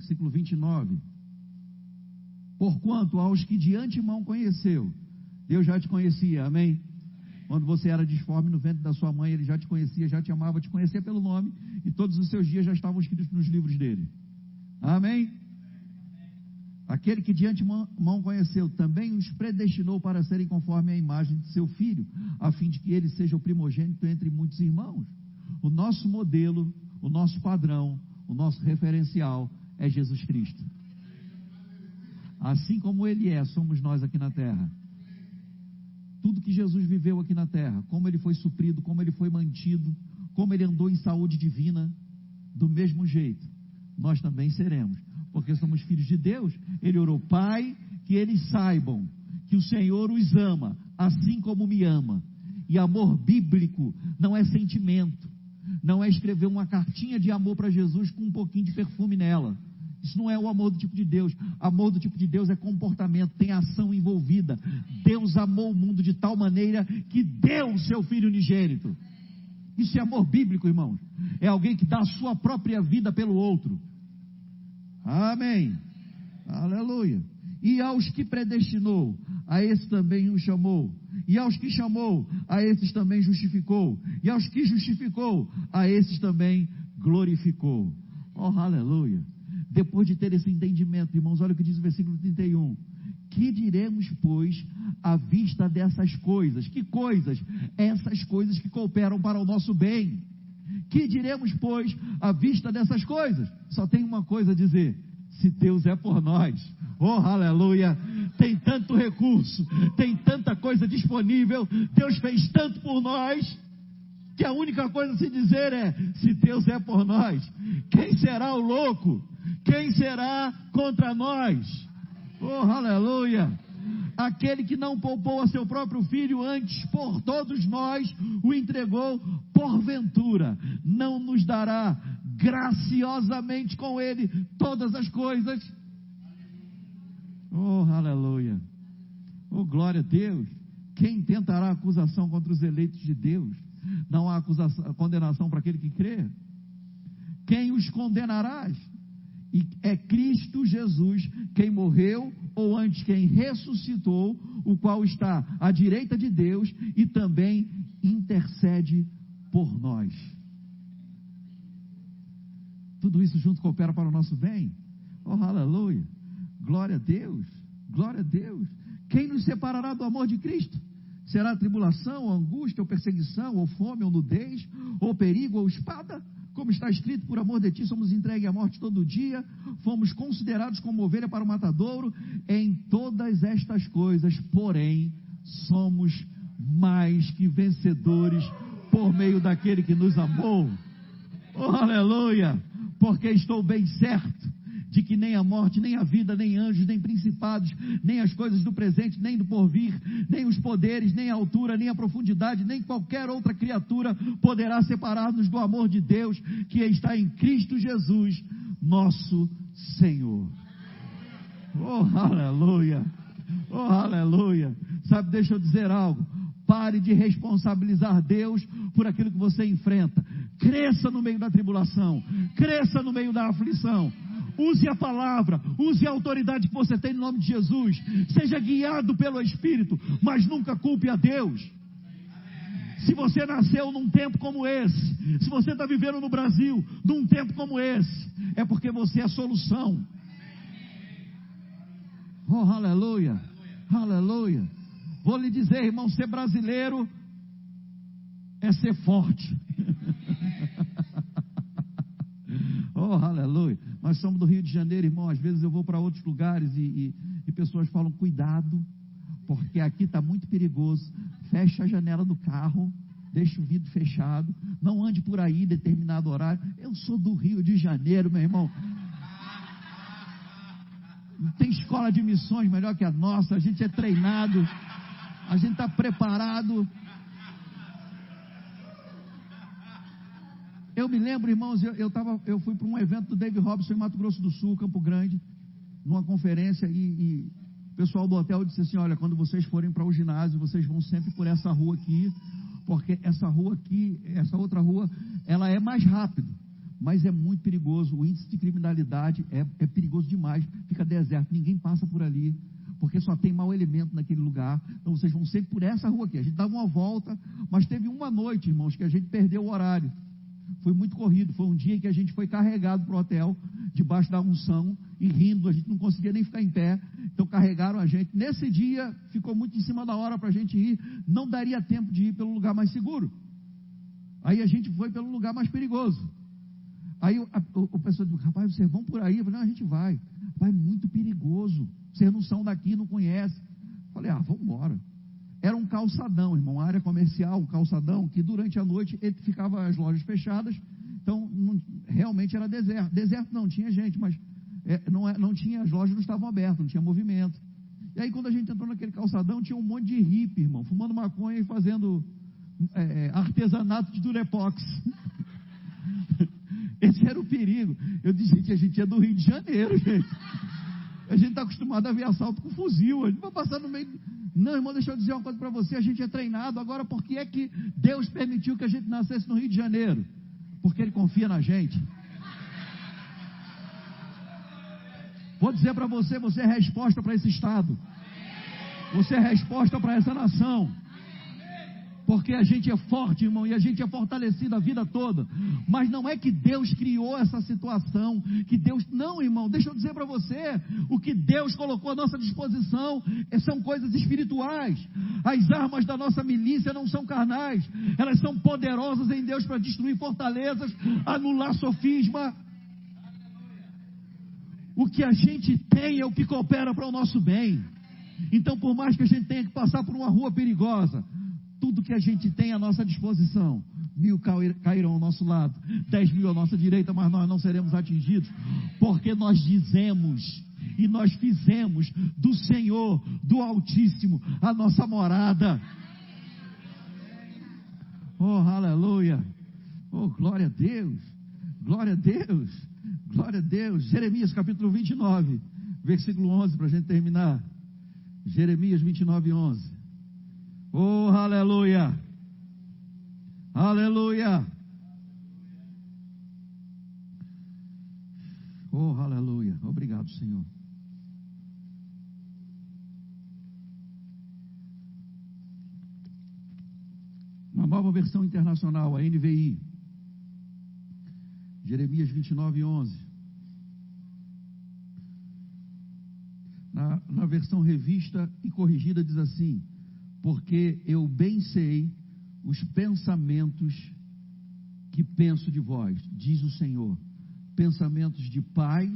Versículo 29. Porquanto aos que de antemão conheceu, Deus já te conhecia, amém? Quando você era disforme no ventre da sua mãe, ele já te conhecia, já te amava, te conhecia pelo nome, e todos os seus dias já estavam escritos nos livros dele. Amém? Aquele que de antemão conheceu, também os predestinou para serem conforme a imagem de seu filho, a fim de que ele seja o primogênito entre muitos irmãos. O nosso modelo, o nosso padrão, o nosso referencial é Jesus Cristo. Assim como ele é, somos nós aqui na terra. Tudo que Jesus viveu aqui na terra, como ele foi suprido, como ele foi mantido, como ele andou em saúde divina, do mesmo jeito, nós também seremos, porque somos filhos de Deus. Ele orou, Pai, que eles saibam que o Senhor os ama, assim como me ama. E amor bíblico não é sentimento, não é escrever uma cartinha de amor para Jesus com um pouquinho de perfume nela. Isso não é o amor do tipo de Deus. Amor do tipo de Deus é comportamento, tem ação envolvida. Deus amou o mundo de tal maneira que deu o seu filho unigênito. Isso é amor bíblico, irmãos. É alguém que dá a sua própria vida pelo outro. Amém. Aleluia. E aos que predestinou, a esse também o chamou. E aos que chamou, a esses também justificou. E aos que justificou, a esses também glorificou. Oh, aleluia. Depois de ter esse entendimento, irmãos, olha o que diz o versículo 31. Que diremos, pois, à vista dessas coisas? Que coisas? Essas coisas que cooperam para o nosso bem. Que diremos, pois, à vista dessas coisas? Só tem uma coisa a dizer: se Deus é por nós. Oh, aleluia! Tem tanto recurso, tem tanta coisa disponível, Deus fez tanto por nós, que a única coisa a se dizer é: se Deus é por nós, quem será o louco? Quem será contra nós? Oh, aleluia! Aquele que não poupou a seu próprio filho, antes por todos nós o entregou, porventura, não nos dará graciosamente com ele todas as coisas? Oh, aleluia! Oh, glória a Deus! Quem tentará acusação contra os eleitos de Deus? Não há acusação, condenação para aquele que crê. Quem os condenarás? E é Cristo Jesus quem morreu, ou antes quem ressuscitou, o qual está à direita de Deus e também intercede por nós. Tudo isso junto coopera para o nosso bem. Oh, aleluia. Glória a Deus. Glória a Deus. Quem nos separará do amor de Cristo? Será tribulação, ou angústia, ou perseguição, ou fome, ou nudez, ou perigo, ou espada? Como está escrito, por amor de ti somos entregues à morte todo dia, fomos considerados como ovelha para o matadouro. Em todas estas coisas, porém, somos mais que vencedores por meio daquele que nos amou. Oh, aleluia! Porque estou bem certo de que nem a morte, nem a vida, nem anjos, nem principados, nem as coisas do presente, nem do porvir, nem os poderes, nem a altura, nem a profundidade, nem qualquer outra criatura poderá separar-nos do amor de Deus que está em Cristo Jesus, nosso Senhor. Oh, aleluia. Oh, aleluia. Sabe, deixa eu dizer algo. Pare de responsabilizar Deus por aquilo que você enfrenta. Cresça no meio da tribulação. Cresça no meio da aflição. Use a palavra, use a autoridade que você tem no nome de Jesus. Seja guiado pelo Espírito, mas nunca culpe a Deus. Se você nasceu num tempo como esse, se você está vivendo no Brasil num tempo como esse, é porque você é a solução. Oh, aleluia, aleluia. Vou lhe dizer, irmão, ser brasileiro é ser forte. oh, aleluia. Nós somos do Rio de Janeiro, irmão. Às vezes eu vou para outros lugares e, e, e pessoas falam: cuidado, porque aqui está muito perigoso. Fecha a janela do carro, deixa o vidro fechado, não ande por aí em determinado horário. Eu sou do Rio de Janeiro, meu irmão. Tem escola de missões melhor que a nossa, a gente é treinado, a gente está preparado. Eu me lembro, irmãos, eu, eu, tava, eu fui para um evento do David Robson em Mato Grosso do Sul, Campo Grande, numa conferência, e, e o pessoal do hotel disse assim: Olha, quando vocês forem para o ginásio, vocês vão sempre por essa rua aqui, porque essa rua aqui, essa outra rua, ela é mais rápido, mas é muito perigoso. O índice de criminalidade é, é perigoso demais, fica deserto, ninguém passa por ali. Porque só tem mau elemento naquele lugar. Então vocês vão sempre por essa rua aqui. A gente dá uma volta, mas teve uma noite, irmãos, que a gente perdeu o horário foi muito corrido. Foi um dia que a gente foi carregado para o hotel, debaixo da unção, e rindo, a gente não conseguia nem ficar em pé. Então carregaram a gente. Nesse dia, ficou muito em cima da hora para a gente ir. Não daria tempo de ir pelo lugar mais seguro. Aí a gente foi pelo lugar mais perigoso. Aí o, o, o pessoal disse, rapaz, vocês vão por aí? Eu falei, não, a gente vai. Vai muito perigoso. Vocês não são daqui, não conhecem. Falei, ah, vamos embora. Era um calçadão, irmão, uma área comercial, um calçadão, que durante a noite ele ficava as lojas fechadas, então não, realmente era deserto. Deserto não, tinha gente, mas é, não, é, não tinha, as lojas não estavam abertas, não tinha movimento. E aí quando a gente entrou naquele calçadão, tinha um monte de hippie, irmão, fumando maconha e fazendo é, artesanato de durepox. Esse era o perigo. Eu disse, gente, a gente é do Rio de Janeiro, gente. A gente está acostumado a ver assalto com fuzil. A gente vai passar no meio. Não, irmão, deixa eu dizer uma coisa para você. A gente é treinado. Agora, por que é que Deus permitiu que a gente nascesse no Rio de Janeiro? Porque Ele confia na gente. Vou dizer para você: você é resposta para esse Estado. Você é resposta para essa nação. Porque a gente é forte, irmão, e a gente é fortalecido a vida toda. Mas não é que Deus criou essa situação, que Deus. Não, irmão, deixa eu dizer para você: o que Deus colocou à nossa disposição são coisas espirituais. As armas da nossa milícia não são carnais, elas são poderosas em Deus para destruir fortalezas, anular sofisma. O que a gente tem é o que coopera para o nosso bem. Então, por mais que a gente tenha que passar por uma rua perigosa, tudo que a gente tem à nossa disposição. Mil cairão ao nosso lado, dez mil à nossa direita, mas nós não seremos atingidos, porque nós dizemos e nós fizemos do Senhor, do Altíssimo, a nossa morada. Oh, aleluia! Oh, glória a Deus! Glória a Deus! Glória a Deus! Jeremias capítulo 29, versículo 11, para a gente terminar. Jeremias 29, 11. Oh, aleluia! Aleluia! Oh, aleluia! Obrigado, Senhor. Uma nova versão internacional, a NVI. Jeremias 29, 11. Na, na versão revista e corrigida diz assim: porque eu bem sei os pensamentos que penso de vós, diz o Senhor, pensamentos de paz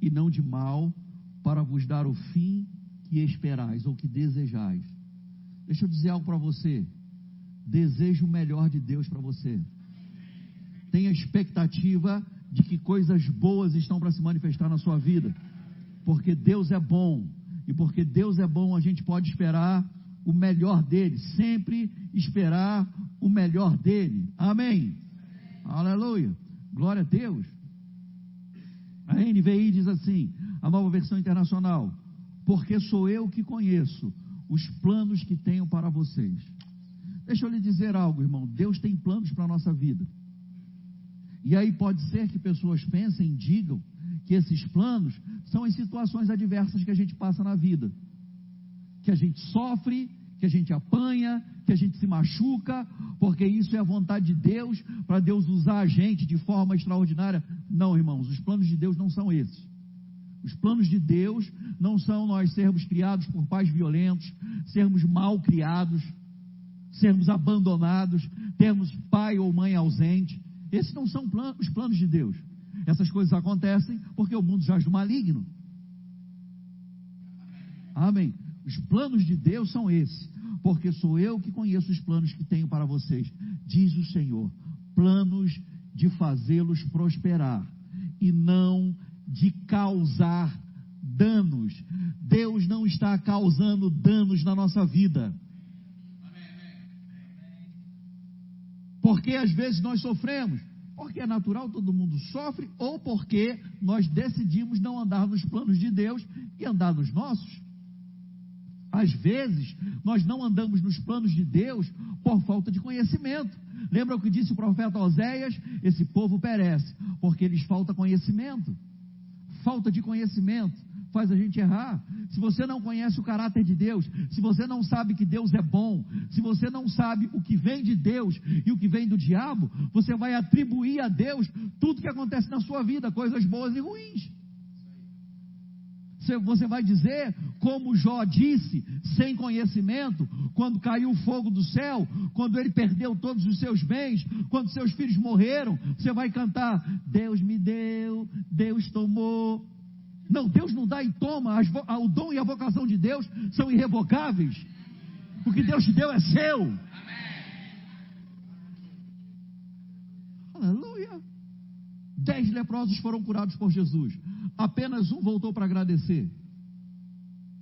e não de mal, para vos dar o fim que esperais ou que desejais. Deixa eu dizer algo para você. Desejo o melhor de Deus para você. Tenha expectativa de que coisas boas estão para se manifestar na sua vida. Porque Deus é bom. E porque Deus é bom, a gente pode esperar o melhor dele, sempre esperar o melhor dele. Amém. Aleluia. Glória a Deus. A NVI diz assim: A nova versão internacional. Porque sou eu que conheço os planos que tenho para vocês. Deixa eu lhe dizer algo, irmão. Deus tem planos para a nossa vida. E aí pode ser que pessoas pensem, digam, que esses planos são as situações adversas que a gente passa na vida. Que a gente sofre, que a gente apanha, que a gente se machuca, porque isso é a vontade de Deus, para Deus usar a gente de forma extraordinária. Não, irmãos, os planos de Deus não são esses. Os planos de Deus não são nós sermos criados por pais violentos, sermos mal criados, sermos abandonados, termos pai ou mãe ausente. Esses não são os planos de Deus. Essas coisas acontecem porque o mundo jaz do maligno. Amém. Os planos de Deus são esses, porque sou eu que conheço os planos que tenho para vocês, diz o Senhor. Planos de fazê-los prosperar e não de causar danos. Deus não está causando danos na nossa vida. Porque às vezes nós sofremos, porque é natural, todo mundo sofre, ou porque nós decidimos não andar nos planos de Deus e andar nos nossos. Às vezes, nós não andamos nos planos de Deus por falta de conhecimento. Lembra o que disse o profeta Oséias? Esse povo perece, porque lhes falta conhecimento. Falta de conhecimento faz a gente errar. Se você não conhece o caráter de Deus, se você não sabe que Deus é bom, se você não sabe o que vem de Deus e o que vem do diabo, você vai atribuir a Deus tudo que acontece na sua vida, coisas boas e ruins. Você vai dizer, como Jó disse, sem conhecimento, quando caiu o fogo do céu, quando ele perdeu todos os seus bens, quando seus filhos morreram, você vai cantar: Deus me deu, Deus tomou. Não, Deus não dá e toma, o dom e a vocação de Deus são irrevogáveis. O que Deus te deu é seu. Aleluia. Dez leprosos foram curados por Jesus. Apenas um voltou para agradecer.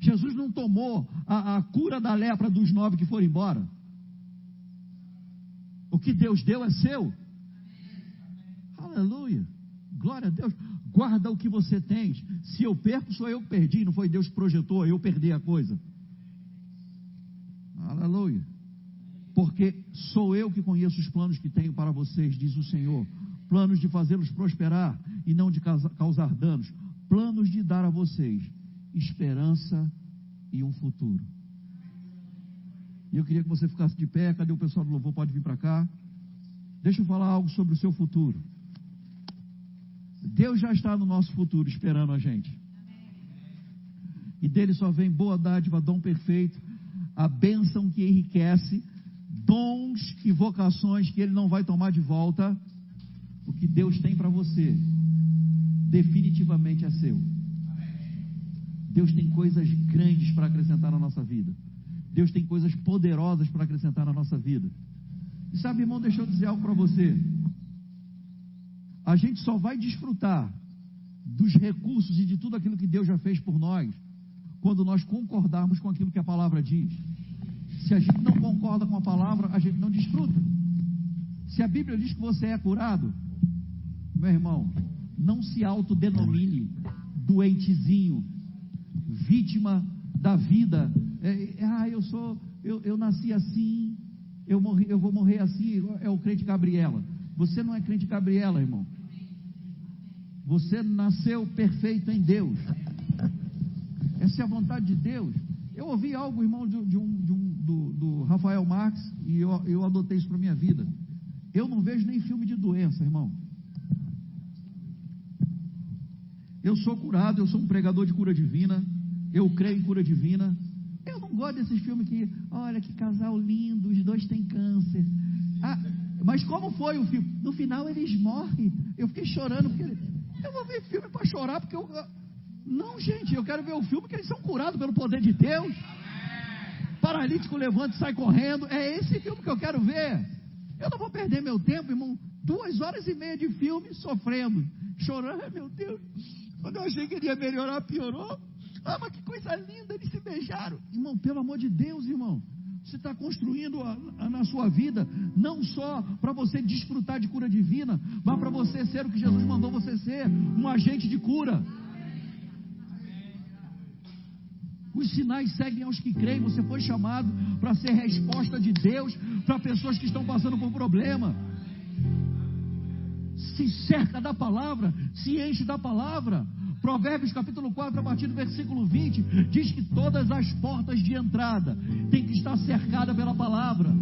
Jesus não tomou a, a, cura da lepra dos nove que foram embora. O que Deus deu é seu. Aleluia. Glória a Deus. Guarda o que você tem. Se eu perco, sou eu que perdi. Não foi Deus que projetou, eu perdi a coisa. Aleluia. Porque sou eu que conheço os planos que tenho para vocês, diz o Senhor planos de fazê-los prosperar e não de causar danos, planos de dar a vocês esperança e um futuro. E eu queria que você ficasse de pé, cadê o pessoal do louvor? Pode vir para cá. Deixa eu falar algo sobre o seu futuro. Deus já está no nosso futuro esperando a gente. E dele só vem boa dádiva, dom perfeito, a bênção que enriquece, dons e vocações que ele não vai tomar de volta que Deus tem para você definitivamente é seu. Deus tem coisas grandes para acrescentar na nossa vida. Deus tem coisas poderosas para acrescentar na nossa vida. E sabe, irmão, deixa eu dizer algo para você. A gente só vai desfrutar dos recursos e de tudo aquilo que Deus já fez por nós quando nós concordarmos com aquilo que a palavra diz. Se a gente não concorda com a palavra, a gente não desfruta. Se a Bíblia diz que você é curado, meu irmão, não se autodenomine doentezinho, vítima da vida. É, é, ah, eu sou, eu, eu nasci assim, eu, morri, eu vou morrer assim, é o crente Gabriela. Você não é crente Gabriela, irmão. Você nasceu perfeito em Deus. Essa é a vontade de Deus. Eu ouvi algo, irmão, de, de um, de um do, do, Rafael Marx, e eu, eu adotei isso para minha vida. Eu não vejo nem filme de doença, irmão. Eu sou curado, eu sou um pregador de cura divina, eu creio em cura divina. Eu não gosto desses filmes que, olha que casal lindo, os dois têm câncer. Ah, mas como foi o filme? No final eles morrem. Eu fiquei chorando porque eu vou ver filme para chorar porque eu não, gente, eu quero ver o filme que eles são curados pelo poder de Deus. Paralítico levanta e sai correndo. É esse filme que eu quero ver. Eu não vou perder meu tempo, irmão. Duas horas e meia de filme sofrendo, chorando. Meu Deus, quando eu achei que ele ia melhorar, piorou. Ah, mas que coisa linda, eles se beijaram. Irmão, pelo amor de Deus, irmão. Você está construindo a, a, na sua vida, não só para você desfrutar de cura divina, mas para você ser o que Jesus mandou você ser, um agente de cura. Os sinais seguem aos que creem. Você foi chamado para ser resposta de Deus para pessoas que estão passando por problema. Se cerca da palavra, se enche da palavra. Provérbios capítulo 4, a partir do versículo 20, diz que todas as portas de entrada têm que estar cercadas pela palavra.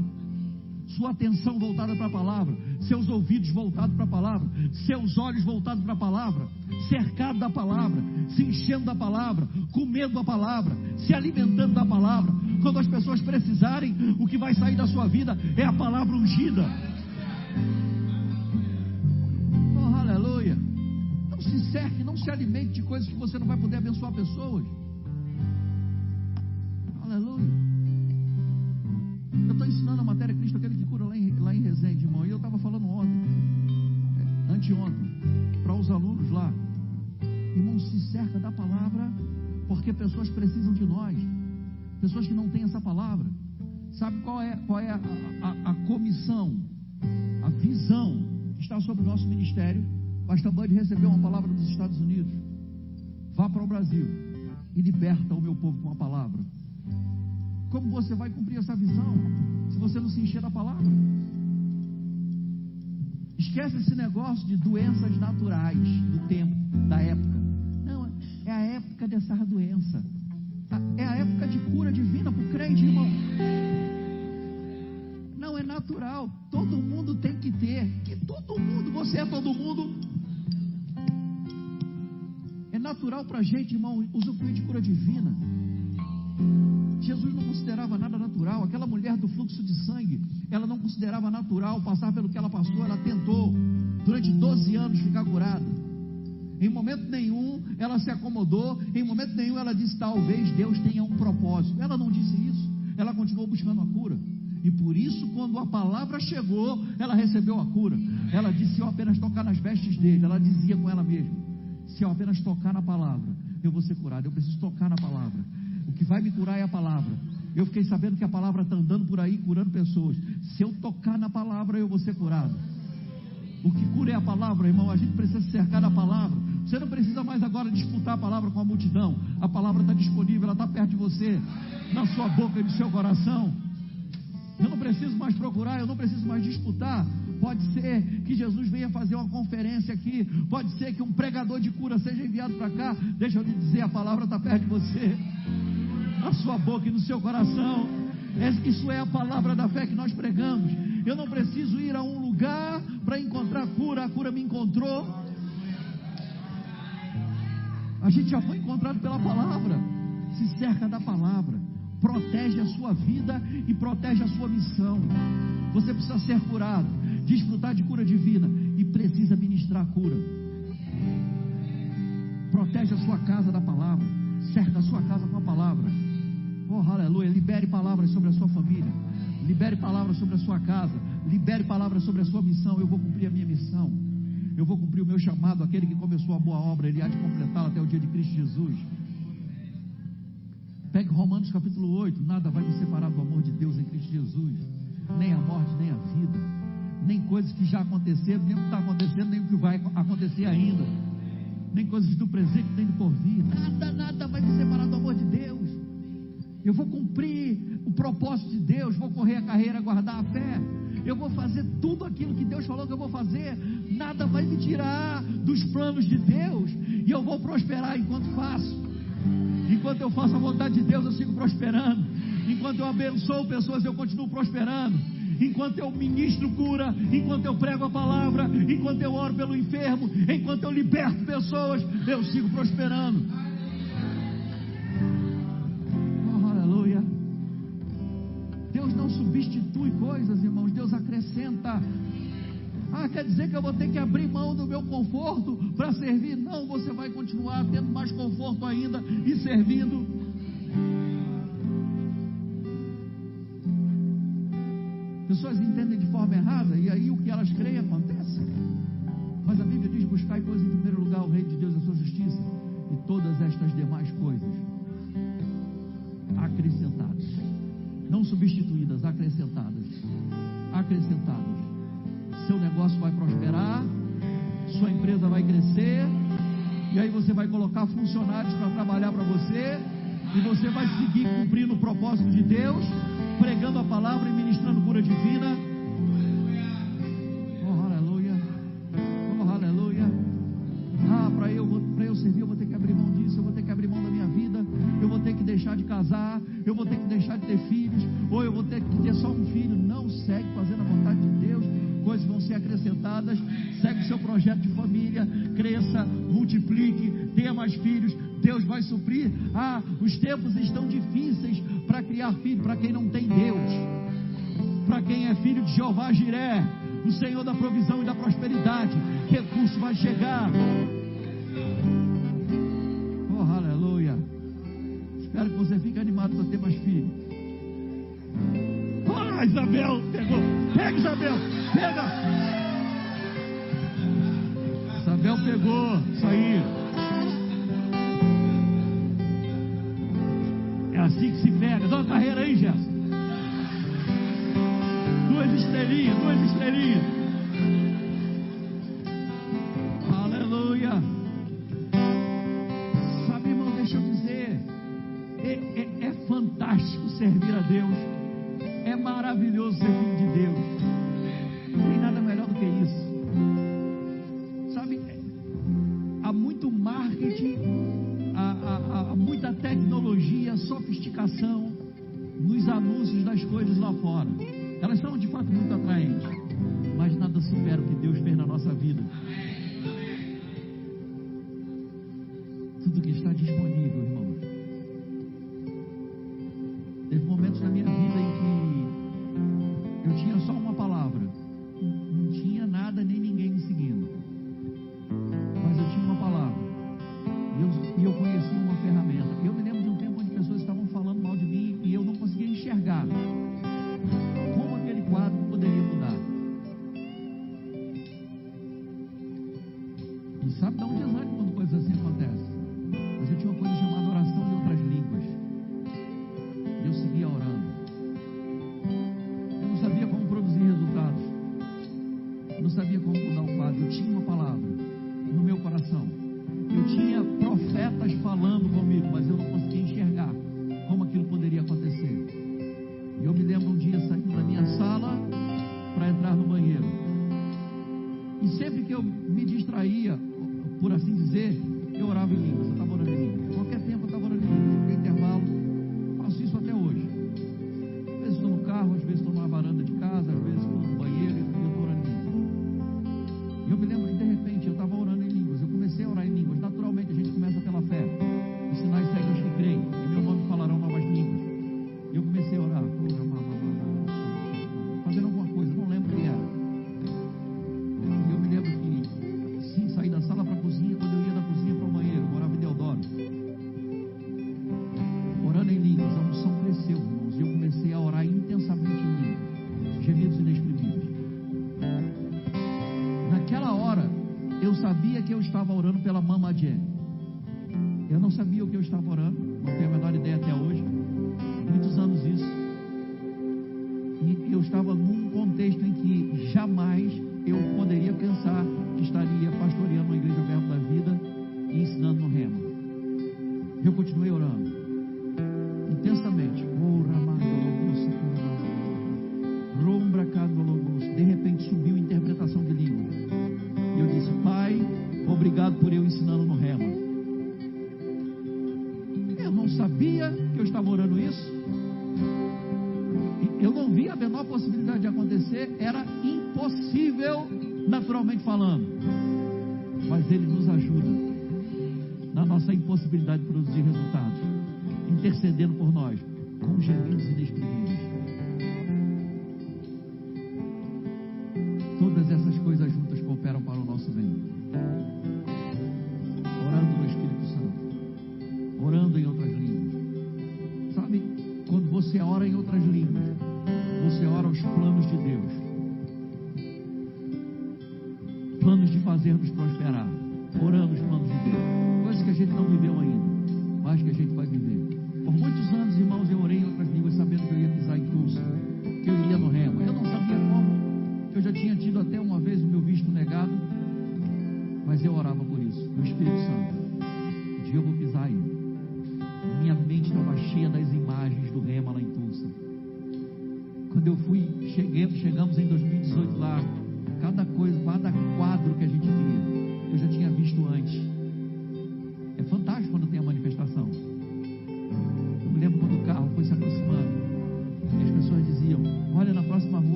Sua atenção voltada para a palavra, seus ouvidos voltados para a palavra, seus olhos voltados para a palavra, cercado da palavra, se enchendo da palavra, comendo da palavra, se alimentando da palavra. Quando as pessoas precisarem, o que vai sair da sua vida é a palavra ungida. Se cerque, não se alimente de coisas que você não vai poder abençoar pessoas. Aleluia. Eu estou ensinando a matéria Cristo, aquele que cura lá em, lá em Resende, irmão. E eu estava falando ontem, é, anteontem, para os alunos lá. Irmão, se cerca da palavra, porque pessoas precisam de nós. Pessoas que não têm essa palavra. Sabe qual é, qual é a, a, a comissão, a visão que está sobre o nosso ministério? Pastor Bud recebeu uma palavra dos Estados Unidos. Vá para o Brasil e liberta o meu povo com a palavra. Como você vai cumprir essa visão se você não se encher da palavra? Esquece esse negócio de doenças naturais do tempo, da época. Não, é a época dessa doença. É a época de cura divina para o crente, irmão. Não é natural. Todo mundo tem que ter. Que todo mundo, você é todo mundo. Natural para a gente, irmão, usufruir de cura divina. Jesus não considerava nada natural. Aquela mulher do fluxo de sangue, ela não considerava natural passar pelo que ela passou. Ela tentou, durante 12 anos, ficar curada. Em momento nenhum ela se acomodou. Em momento nenhum ela disse: talvez Deus tenha um propósito. Ela não disse isso. Ela continuou buscando a cura. E por isso, quando a palavra chegou, ela recebeu a cura. Ela disse: Se eu apenas tocar nas vestes dele, ela dizia com ela mesma: Se eu apenas tocar na palavra, eu vou ser curado. Eu preciso tocar na palavra. O que vai me curar é a palavra. Eu fiquei sabendo que a palavra está andando por aí curando pessoas. Se eu tocar na palavra, eu vou ser curado. O que cura é a palavra, irmão. A gente precisa se cercar da palavra. Você não precisa mais agora disputar a palavra com a multidão. A palavra está disponível, ela está perto de você, na sua boca e no seu coração. Eu não preciso mais procurar, eu não preciso mais disputar. Pode ser que Jesus venha fazer uma conferência aqui. Pode ser que um pregador de cura seja enviado para cá. Deixa eu lhe dizer, a palavra está perto de você, na sua boca e no seu coração. Isso é a palavra da fé que nós pregamos. Eu não preciso ir a um lugar para encontrar cura, a cura me encontrou. A gente já foi encontrado pela palavra. Se cerca da palavra. Protege a sua vida e protege a sua missão. Você precisa ser curado, desfrutar de cura divina e precisa ministrar a cura. Protege a sua casa da palavra. Cerca a sua casa com a palavra. Oh, aleluia. Libere palavras sobre a sua família. Libere palavras sobre a sua casa. Libere palavras sobre a sua missão. Eu vou cumprir a minha missão. Eu vou cumprir o meu chamado. Aquele que começou a boa obra, ele há de completá-la até o dia de Cristo Jesus. Pegue Romanos capítulo 8. Nada vai nos separar do amor de Deus em Cristo Jesus. Nem a morte, nem a vida. Nem coisas que já aconteceram, nem o que está acontecendo, nem o que vai acontecer ainda. Nem coisas do presente, nem do porvir. Nada, nada vai me separar do amor de Deus. Eu vou cumprir o propósito de Deus, vou correr a carreira, guardar a fé. Eu vou fazer tudo aquilo que Deus falou que eu vou fazer. Nada vai me tirar dos planos de Deus. E eu vou prosperar enquanto faço. Enquanto eu faço a vontade de Deus, eu sigo prosperando. Enquanto eu abençoo pessoas, eu continuo prosperando. Enquanto eu ministro cura, enquanto eu prego a palavra, enquanto eu oro pelo enfermo, enquanto eu liberto pessoas, eu sigo prosperando. Oh, aleluia. Deus não substitui coisas, irmãos, Deus acrescenta. Ah, quer dizer que eu vou ter que abrir mão do meu conforto para servir? Não, você vai continuar tendo mais conforto ainda e servindo. Pessoas entendem de forma errada e aí o que elas creem acontece. Mas a Bíblia diz: buscai, pois, em primeiro lugar o reino de Deus e a sua justiça, e todas estas demais coisas acrescentadas, não substituídas, acrescentadas, acrescentadas. Seu negócio vai prosperar, sua empresa vai crescer, e aí você vai colocar funcionários para trabalhar para você, e você vai seguir cumprindo o propósito de Deus, pregando a palavra e ministrando cura divina. Oh, aleluia. Oh, aleluia. Ah, para eu, eu servir, eu vou ter que abrir mão disso, eu vou ter que abrir mão da minha vida, eu vou ter que deixar de casar, eu vou ter que deixar de ter filhos, ou eu vou ter que ter só um filho. Não segue fazendo a vontade de Deus coisas vão ser acrescentadas. Segue o seu projeto de família, cresça, multiplique, tenha mais filhos. Deus vai suprir. Ah, os tempos estão difíceis para criar filho, para quem não tem Deus. Para quem é filho de Jeová Jiré, o Senhor da provisão e da prosperidade, recurso vai chegar. Oh, aleluia. Espero que você fique animado para ter mais filhos. Ah, Isabel pegou. Pega, Isabel. Pega. Isabel pegou. Isso. É assim que se pega. Dá uma carreira aí, Gerson duas estrelinhas, duas estrelinhas. Aleluia. Sabe, irmão, deixa eu dizer. É, é, é fantástico servir a Deus. É maravilhoso ser filho de Deus. Não tem nada melhor do que isso. Sabe, é, há muito marketing, há, há, há muita tecnologia, sofisticação nos anúncios das coisas lá fora. Elas são de fato muito atraentes, mas nada supera o que Deus fez na nossa vida. Tudo que está disponível, irmão. Teve momentos na minha vida em que eu tinha só uma palavra.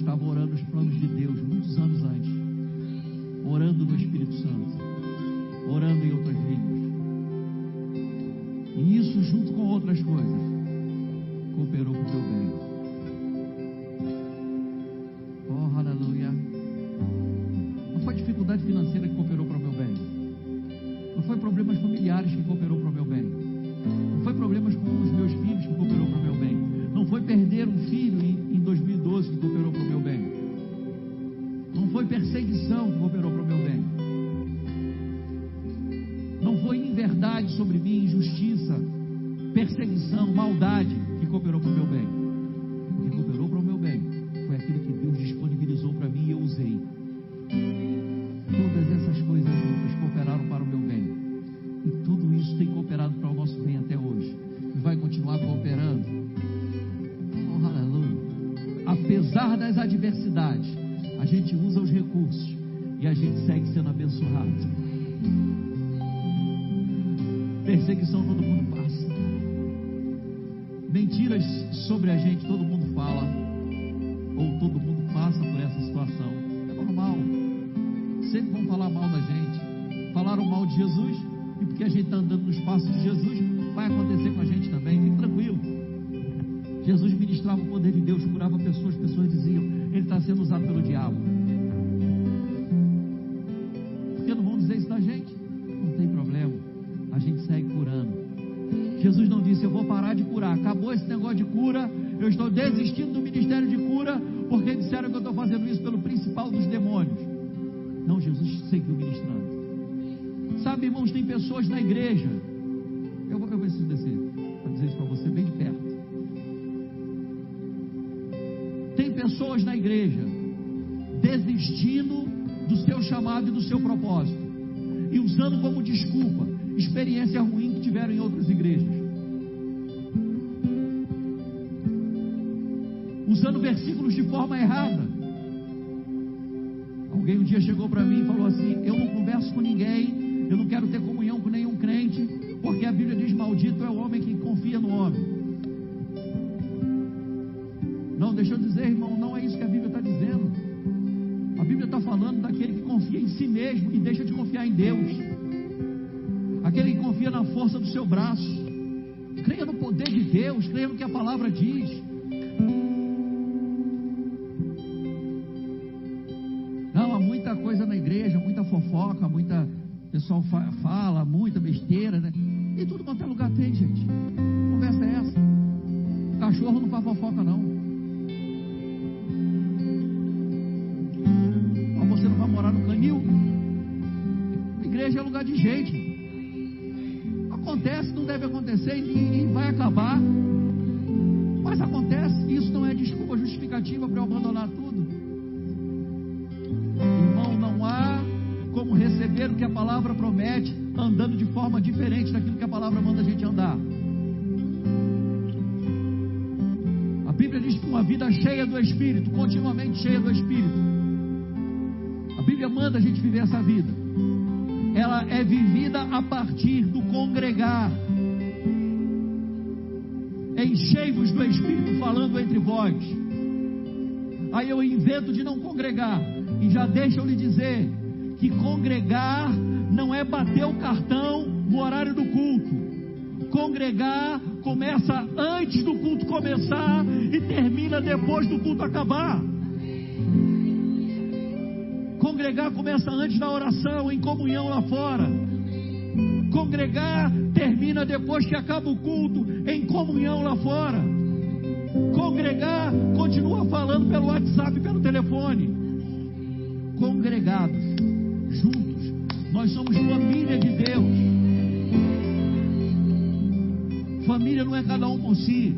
Estava orando os planos de Deus muitos anos antes, orando no Espírito Santo, orando em outras línguas. E isso, junto com outras coisas, cooperou para o meu bem. Oh, aleluia. Não foi dificuldade financeira que cooperou para o meu bem. Não foi problemas familiares que cooperou para o meu bem. Não foi problemas com os meus filhos que cooperou para o meu bem. Não foi perder um filho em, em 2012 que cooperou para o meu bem. Não foi perseguição que cooperou para o meu bem. Não foi inverdade sobre mim, injustiça, perseguição, maldade que cooperou para o meu bem. O que cooperou para o meu bem foi aquilo que Deus disponibilizou para mim e eu usei. Todas essas coisas juntas cooperaram para o meu bem. E tudo isso tem cooperado para o nosso bem até hoje. E vai continuar cooperando. Das adversidades, a gente usa os recursos e a gente segue sendo abençoado. Perseguição todo mundo passa. Mentiras sobre a gente todo mundo fala. Ou todo mundo passa por essa situação. É normal. Sempre vão falar mal da gente. Falaram mal de Jesus. E porque a gente está andando nos passos de Jesus, vai acontecer com a gente também. Fique tranquilo. Jesus ministrava o poder de Deus, curava pessoas, pessoas diziam, ele está sendo usado pelo diabo. Por que não vão dizer isso da gente? Não tem problema. A gente segue curando. Jesus não disse, eu vou parar de curar. Acabou esse negócio de cura. Eu estou desistindo do ministério de cura, porque disseram que eu estou fazendo isso pelo principal dos demônios. Não, Jesus seguiu ministrando. Sabe, irmãos, tem pessoas na igreja. Eu vou, eu preciso descer para dizer isso para você bem de perto. Pessoas na igreja desistindo do seu chamado e do seu propósito e usando como desculpa experiência ruim que tiveram em outras igrejas. Usando versículos de forma errada. Alguém um dia chegou para mim e falou assim: Eu não converso com ninguém, eu não quero ter comunhão com nenhum crente, porque a Bíblia diz: Maldito é o homem que confia no homem. Deixa eu dizer, irmão, não é isso que a Bíblia está dizendo. A Bíblia está falando daquele que confia em si mesmo e deixa de confiar em Deus. Aquele que confia na força do seu braço. Creia no poder de Deus, creia no que a palavra diz. Não, há muita coisa na igreja, muita fofoca, muita. O pessoal fa- fala, muita besteira, né? E tudo quanto é lugar tem, gente. Conversa é essa. Cachorro não faz fofoca, não. Morar no canil? Igreja é lugar de gente. Acontece, não deve acontecer e, e vai acabar. Mas acontece, isso não é desculpa justificativa para eu abandonar tudo. Irmão, não há como receber o que a palavra promete andando de forma diferente daquilo que a palavra manda a gente andar. A Bíblia diz que uma vida cheia do Espírito, continuamente cheia do Espírito. Bíblia manda a gente viver essa vida. Ela é vivida a partir do congregar. Enchei-vos do Espírito falando entre vós. Aí eu invento de não congregar. E já deixa eu lhe dizer que congregar não é bater o cartão no horário do culto. Congregar começa antes do culto começar e termina depois do culto acabar. Congregar começa antes da oração, em comunhão lá fora. Congregar termina depois que acaba o culto, em comunhão lá fora. Congregar continua falando pelo WhatsApp pelo telefone. Congregados, juntos, nós somos família de Deus. Família não é cada um por si.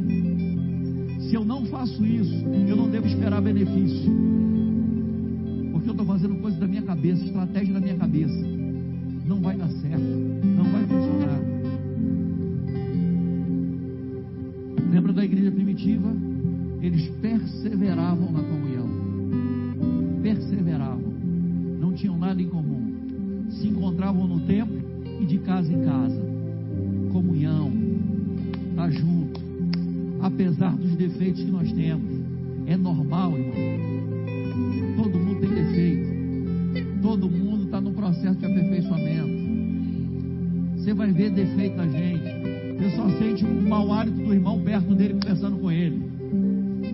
Se eu não faço isso, eu não devo esperar benefício. Estou fazendo coisa da minha cabeça, estratégia da minha cabeça. Não vai dar certo, não vai funcionar. Lembra da igreja primitiva? Eles perseveravam na comunhão. Perseveravam. Não tinham nada em comum. Se encontravam no templo e de casa em casa. Comunhão. Tá junto. Apesar dos defeitos que nós temos. É normal, irmão. Todo. Todo mundo está no processo de aperfeiçoamento. Você vai ver defeito na gente. Você só sente um mau hálito do irmão perto dele conversando com ele.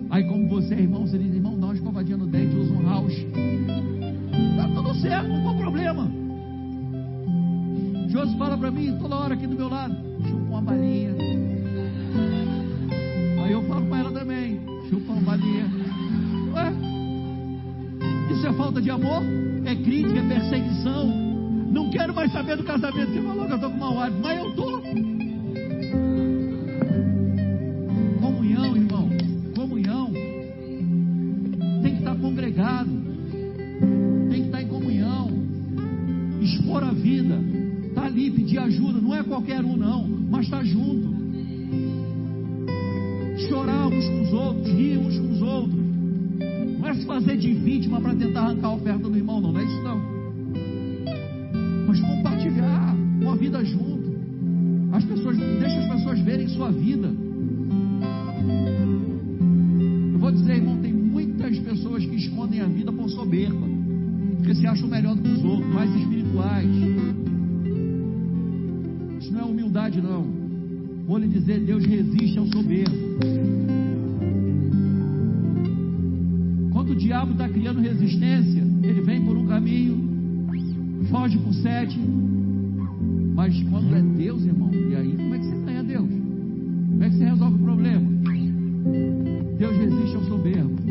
Aí, como você é irmão, você diz: irmão, dá uma escovadinha no dente, usa um house. Tá tudo certo, não tem problema. Josi fala para mim toda hora aqui do meu lado: chupa uma balinha. Aí eu falo para ela também: chupa uma balinha. Isso é falta de amor? É crítica, é perseguição. Não quero mais saber do casamento. Você falou que eu estou com mau hálito, mas eu estou. Comunhão, irmão. Comunhão. Tem que estar congregado. Tem que estar em comunhão. Expor a vida. Tá ali, pedir ajuda. Não é qualquer um, não. Mas está junto. Chorar uns com os outros. Rir uns com os outros. É se fazer de vítima para tentar arrancar a oferta do irmão, não. Não é isso, não. Mas compartilhar uma vida junto. As pessoas, deixa as pessoas verem sua vida. Eu vou dizer, irmão, tem muitas pessoas que escondem a vida por soberba, porque se acham melhor do que os outros, mais espirituais. Isso não é humildade, não. Vou lhe dizer, Deus resiste ao soberbo. Quando o diabo está criando resistência, ele vem por um caminho, foge por sete. Mas quando é Deus, irmão, e aí como é que você ganha Deus? Como é que você resolve o problema? Deus resiste ao soberbo,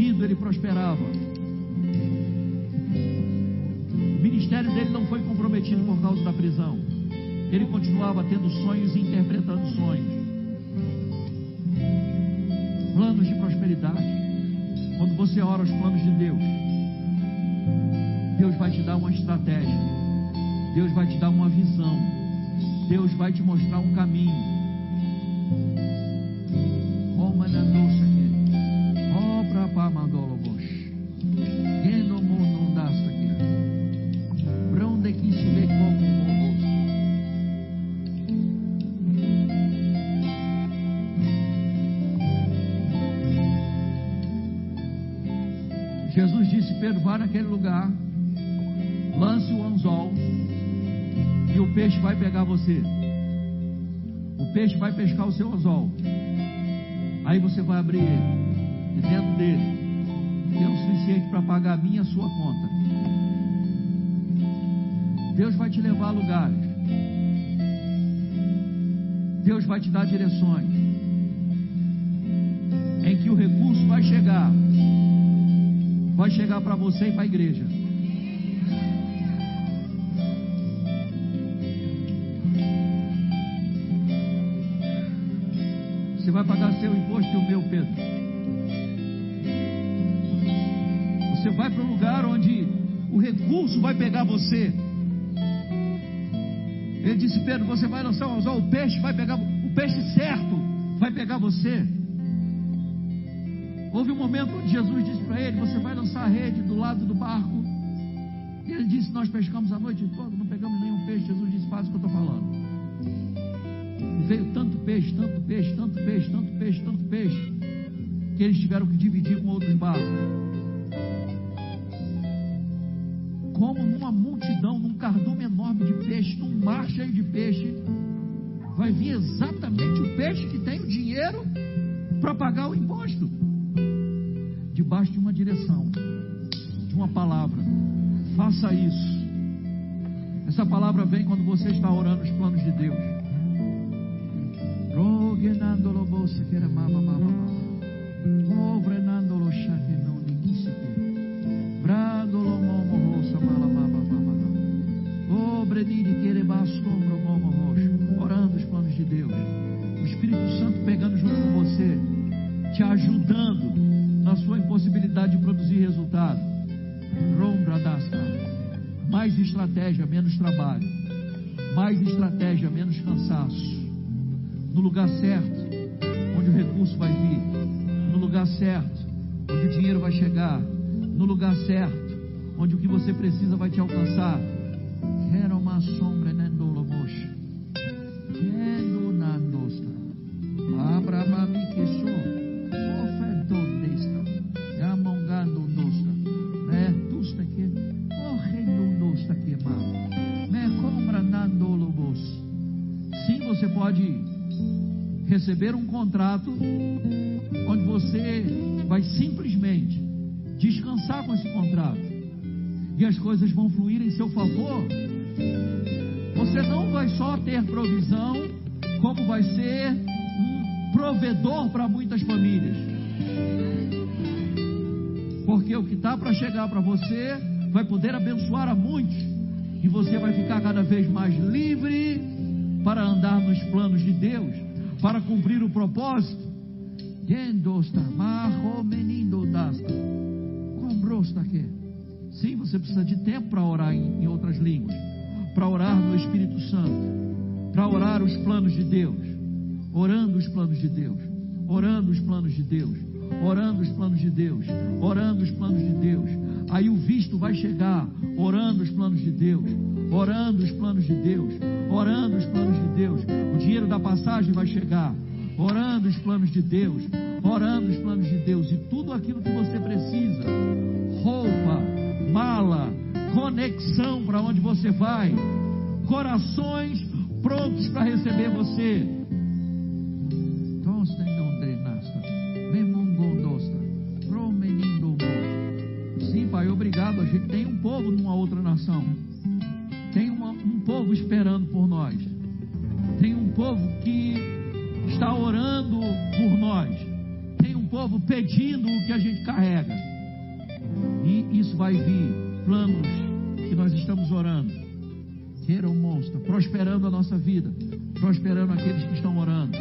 Ele prosperava. O ministério dele não foi comprometido por causa da prisão. Ele continuava tendo sonhos e interpretando sonhos. Planos de prosperidade. Quando você ora os planos de Deus, Deus vai te dar uma estratégia. Deus vai te dar uma visão. Deus vai te mostrar um caminho. Aqui. Oh, prapá mandolo bosh. Eno mundo dasta aqui. Que se vê como. Jesus disse: Pedro, vá naquele lugar, lance o anzol e o peixe vai pegar você. O peixe vai pescar o seu anzol. Aí você vai abrir ele. E dentro dele tem o suficiente para pagar a minha a sua conta. Deus vai te levar a lugares. Deus vai te dar direções. Em que o recurso vai chegar. Vai chegar para você e para a igreja. Você vai pagar seu imposto e o meu, Pedro. Para um lugar onde o recurso vai pegar você. Ele disse, Pedro, você vai lançar um anzol, o peixe vai pegar, o peixe certo vai pegar você. Houve um momento onde Jesus disse para ele, você vai lançar a rede do lado do barco. E ele disse, nós pescamos a noite toda, não pegamos nenhum peixe. Jesus disse, faz o que eu estou falando. E veio tanto peixe, tanto peixe, tanto peixe, tanto peixe, tanto peixe, que eles tiveram que dividir peixe, vai vir exatamente o peixe que tem o dinheiro para pagar o imposto. Debaixo de uma direção, de uma palavra. Faça isso. Essa palavra vem quando você está orando os planos de Deus. Mala roxo. Orando os planos de Deus. O Espírito Santo pegando junto com você, te ajudando na sua impossibilidade de produzir resultado. Mais estratégia, menos trabalho. Mais estratégia, menos cansaço. No lugar certo, onde o recurso vai vir. No lugar certo, onde o dinheiro vai chegar. No lugar certo, onde o que você precisa vai te alcançar. Quero uma sombra nendolomos. Quero nandosta. Abraham que sou. Ofendondesta. Yamongando nosta. Vertusta que. Correndo nosta que mal. Me compra nandolomos. Sim, você pode receber um contrato onde você vai simplesmente descansar com esse contrato e as coisas vão fluir em seu favor. Você não vai só ter provisão, como vai ser um provedor para muitas famílias. Porque o que está para chegar para você vai poder abençoar a muitos. E você vai ficar cada vez mais livre para andar nos planos de Deus, para cumprir o propósito. Que. Sim, você precisa de tempo para orar em, em outras línguas, para orar no Espírito Santo, para orar os planos de Deus, orando os planos de Deus, orando os planos de Deus, orando os planos de Deus, orando os planos de Deus. Aí o visto vai chegar, orando os planos de Deus, orando os planos de Deus, orando os planos de Deus. O dinheiro da passagem vai chegar, orando os planos de Deus, orando os planos de Deus e tudo aquilo que você precisa. Roupa, mala, conexão para onde você vai, corações prontos para receber você. Sim, Pai, obrigado. A gente tem um povo numa outra nação. Tem uma, um povo esperando por nós. Tem um povo que está orando por nós. Tem um povo pedindo o que a gente carrega. E isso vai vir. Planos que nós estamos orando. Queira um monstro, prosperando a nossa vida, prosperando aqueles que estão orando.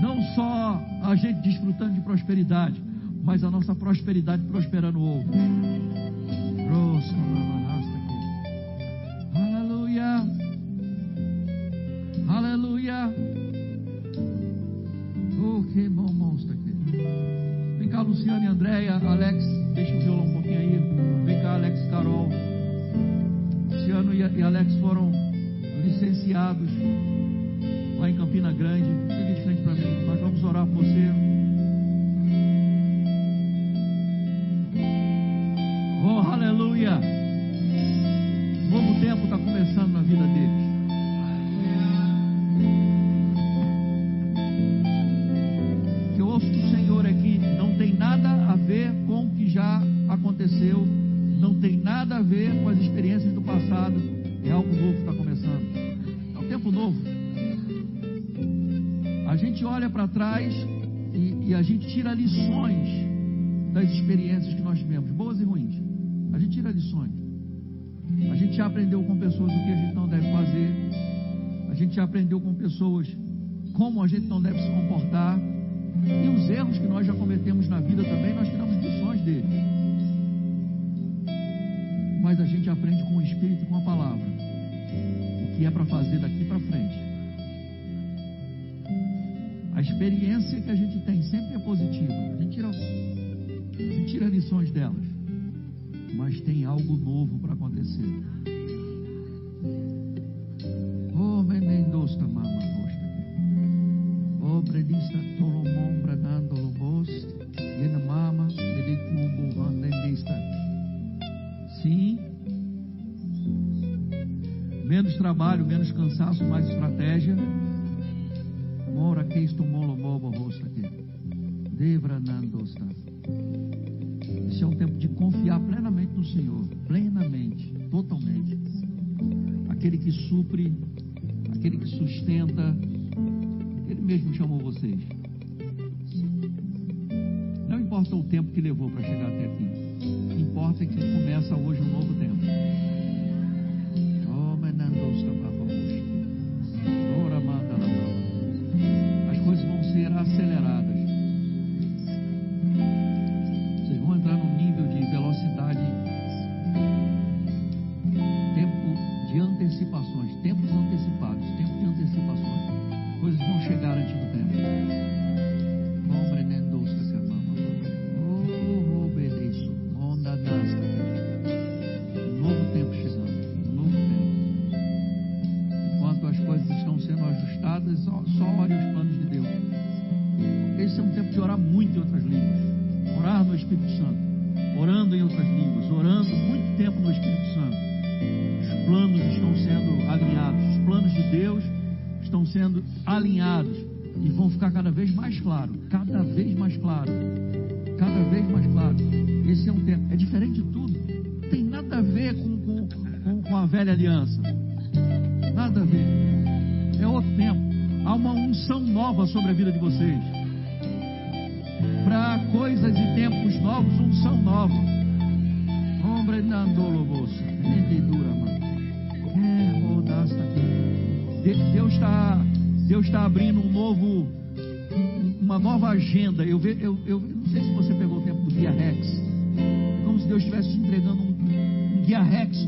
Não só a gente desfrutando de prosperidade, mas a nossa prosperidade prosperando outros. Aleluia. Aleluia. Oh, que bom monstro aqui. Vem cá, Luciano e Andréia, Alex, deixa o violão um pouquinho aí. Vem cá, Alex Carol. Luciano e Alex foram licenciados lá em Campina Grande. Fique de frente para mim. Nós vamos orar por você. Oh, aleluia! Novo tempo está começando na vida deles. Aconteceu, não tem nada a ver com as experiências do passado. É algo novo que está começando. É um tempo novo. A gente olha para trás e, e a gente tira lições das experiências que nós tivemos, boas e ruins. A gente tira lições. A gente já aprendeu com pessoas o que a gente não deve fazer. A gente já aprendeu com pessoas como a gente não deve se comportar. E os erros que nós já cometemos na vida também, nós tiramos lições deles. Mas a gente aprende com o Espírito e com a palavra. O que é para fazer daqui para frente. A experiência que a gente tem sempre é positiva. A gente tira, a gente tira lições delas. Mas tem algo novo para acontecer. Trabalho, menos cansaço, mais estratégia. Mora que isto molobobo rosta aqui. Devranandosta. Esse é um tempo de confiar plenamente no Senhor, plenamente, totalmente. Aquele que supre, aquele que sustenta, Ele mesmo chamou vocês.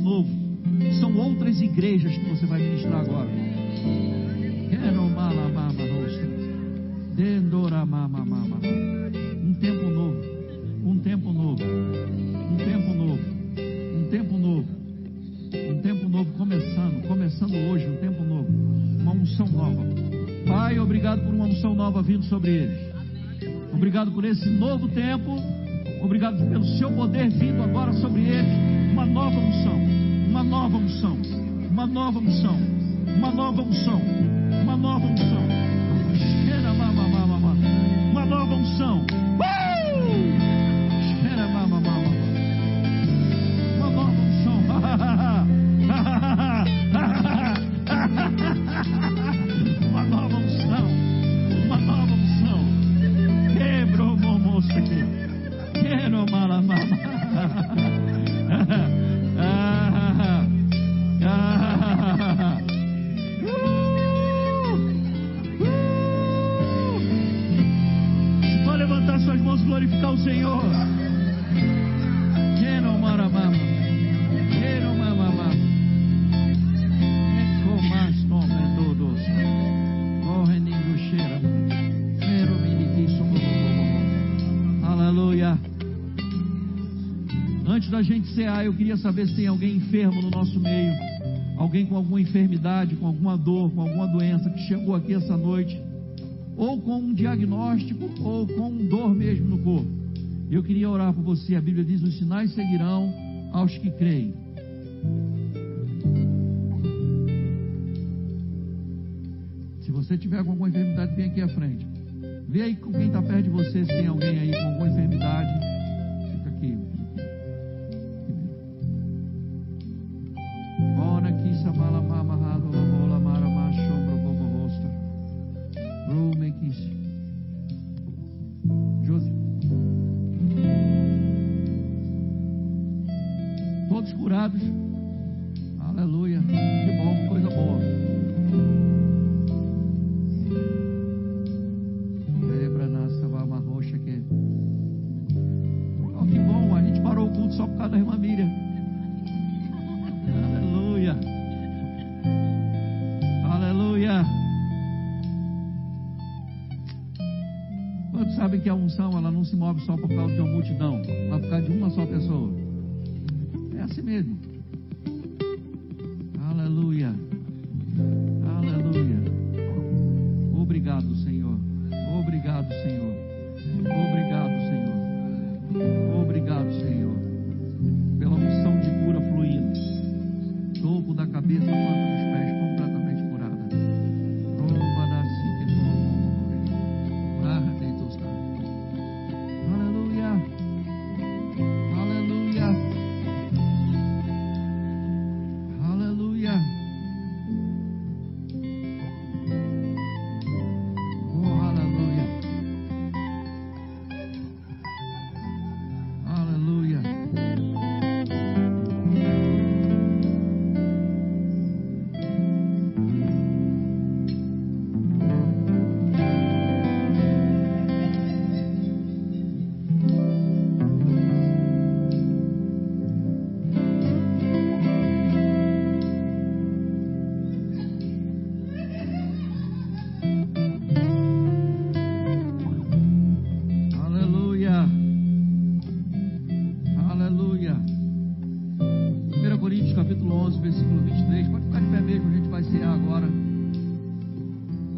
Novo. São outras igrejas que você vai ministrar agora. Um tempo novo. Um tempo novo. Um tempo novo. Um tempo novo. Um tempo novo começando, começando hoje, um tempo novo. Uma unção nova. Pai, obrigado por uma unção nova vindo sobre eles. Obrigado por esse novo tempo. Obrigado pelo seu poder vindo agora sobre eles. Uma nova unção. Uma nova unção. Uma nova unção. Uma nova unção. Uma nova unção. Mama, mama, mama. Uma nova unção. Cear, eu queria saber se tem alguém enfermo no nosso meio. Alguém com alguma enfermidade, com alguma dor, com alguma doença que chegou aqui essa noite. Ou com um diagnóstico, ou com dor mesmo no corpo. Eu queria orar por você. A Bíblia diz: os sinais seguirão aos que creem. Se você tiver com alguma enfermidade, vem aqui à frente. Vê aí com quem está perto de você, se tem alguém aí com alguma enfermidade. Ora aqui, samala mama rado lobola mara machombra bobo rosta. Rume aqui. Josi. Todos curados. Se move só por causa de uma multidão, mas por causa de uma só pessoa? É assim mesmo. Capítulo 23. Pode ficar de pé mesmo, a gente vai cear agora.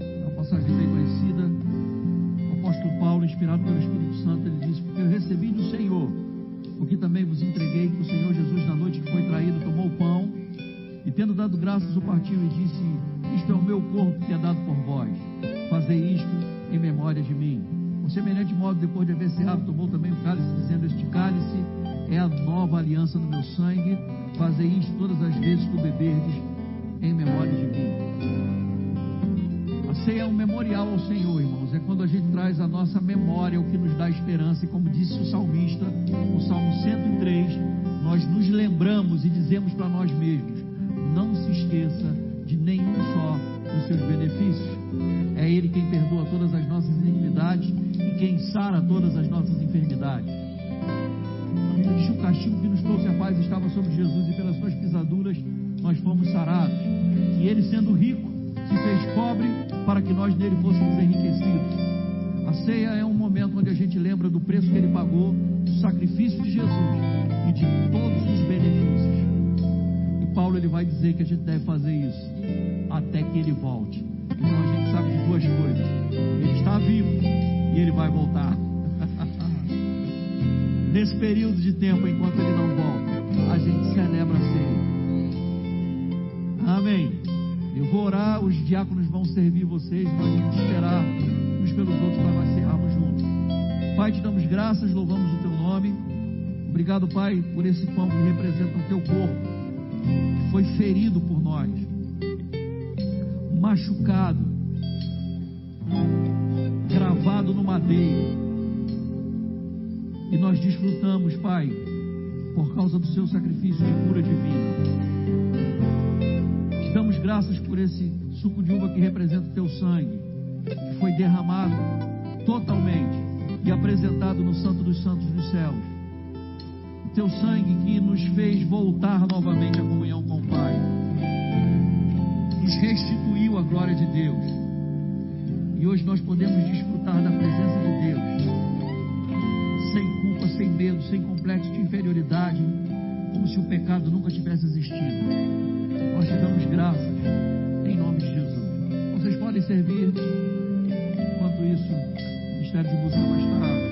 É uma passagem bem conhecida. O apóstolo Paulo, inspirado pelo Espírito Santo, ele diz: Porque eu recebi do Senhor o que também vos entreguei, que o Senhor Jesus, na noite que foi traído, tomou o pão e, tendo dado graças, o partiu e disse: Isto é o meu corpo que é dado por vós. Fazei isto em memória de mim. Por semelhante modo, depois de haver ceado, tomou também o cálice, dizendo: Este cálice é a nova aliança no meu sangue Fazei isto todas as vezes que o beberdes em memória de mim. A ceia é um memorial ao Senhor, irmãos. É quando a gente traz a nossa memória o que nos dá esperança. E como disse o salmista, no Salmo 103, nós nos lembramos e dizemos para nós mesmos: não se esqueça de nenhum só dos seus benefícios. É Ele quem perdoa todas as nossas iniquidades e quem sara todas as nossas enfermidades. Que o castigo que nos trouxe a paz estava sobre Jesus e pelas suas pisaduras nós fomos sarados. E ele, sendo rico, se fez pobre para que nós nele fôssemos enriquecidos. A ceia é um momento onde a gente lembra do preço que ele pagou, do sacrifício de Jesus e de todos os benefícios. E Paulo ele vai dizer que a gente deve fazer isso até que ele volte. Então a gente sabe de duas coisas: ele está vivo e ele vai voltar. Nesse período de tempo, enquanto ele não volta, a gente celebra a ceia. Amém. Eu vou orar, os diáconos vão servir vocês, nós vamos esperar uns pelos outros para nós cearmos juntos. Pai, te damos graças, louvamos o teu nome. Obrigado, Pai, por esse pão que representa o teu corpo, que foi ferido por nós, machucado, gravado no madeiro. E nós desfrutamos, Pai, por causa do seu sacrifício de cura divina. Te damos graças por esse suco de uva que representa o teu sangue, que foi derramado totalmente e apresentado no Santo dos Santos dos céus. O teu sangue que nos fez voltar novamente à comunhão com o Pai, nos restituiu a glória de Deus. E hoje nós podemos desfrutar da presença de Deus, sem culpa, sem medo, sem complexo de inferioridade, como se o pecado nunca tivesse existido. Nós te damos graças em nome de Jesus. Vocês podem servir. Enquanto isso, o Ministério de Música vai estar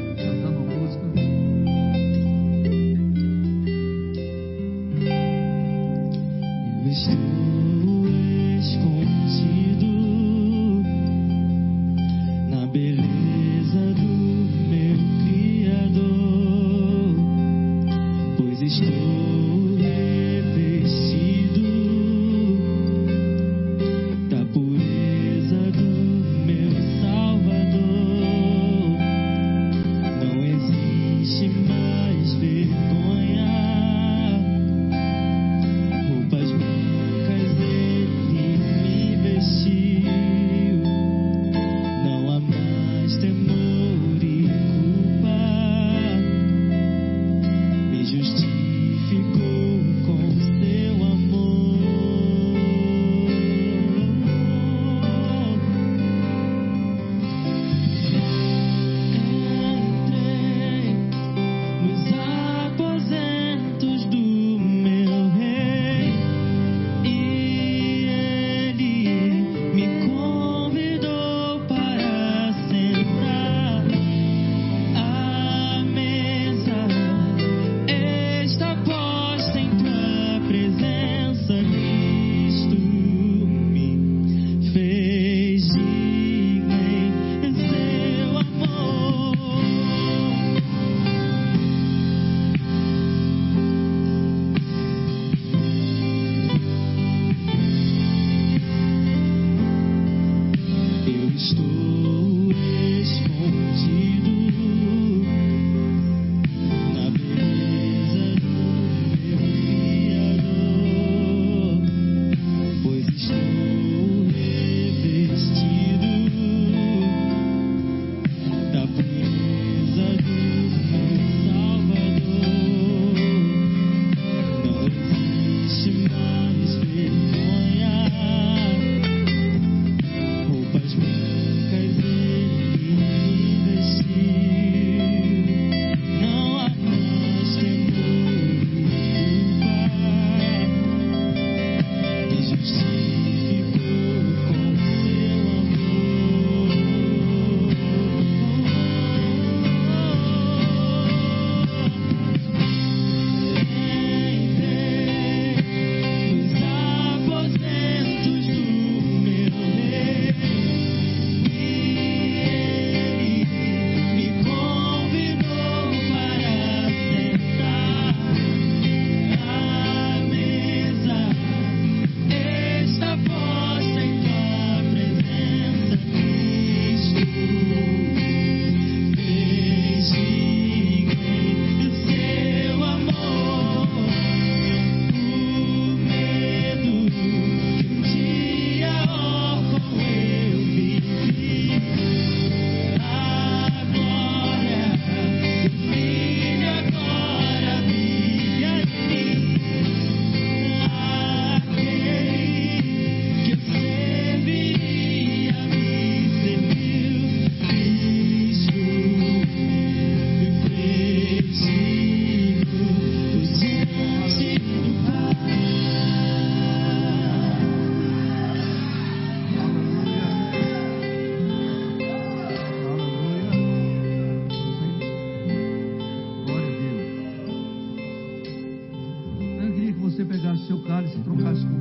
pegasse seu cálice e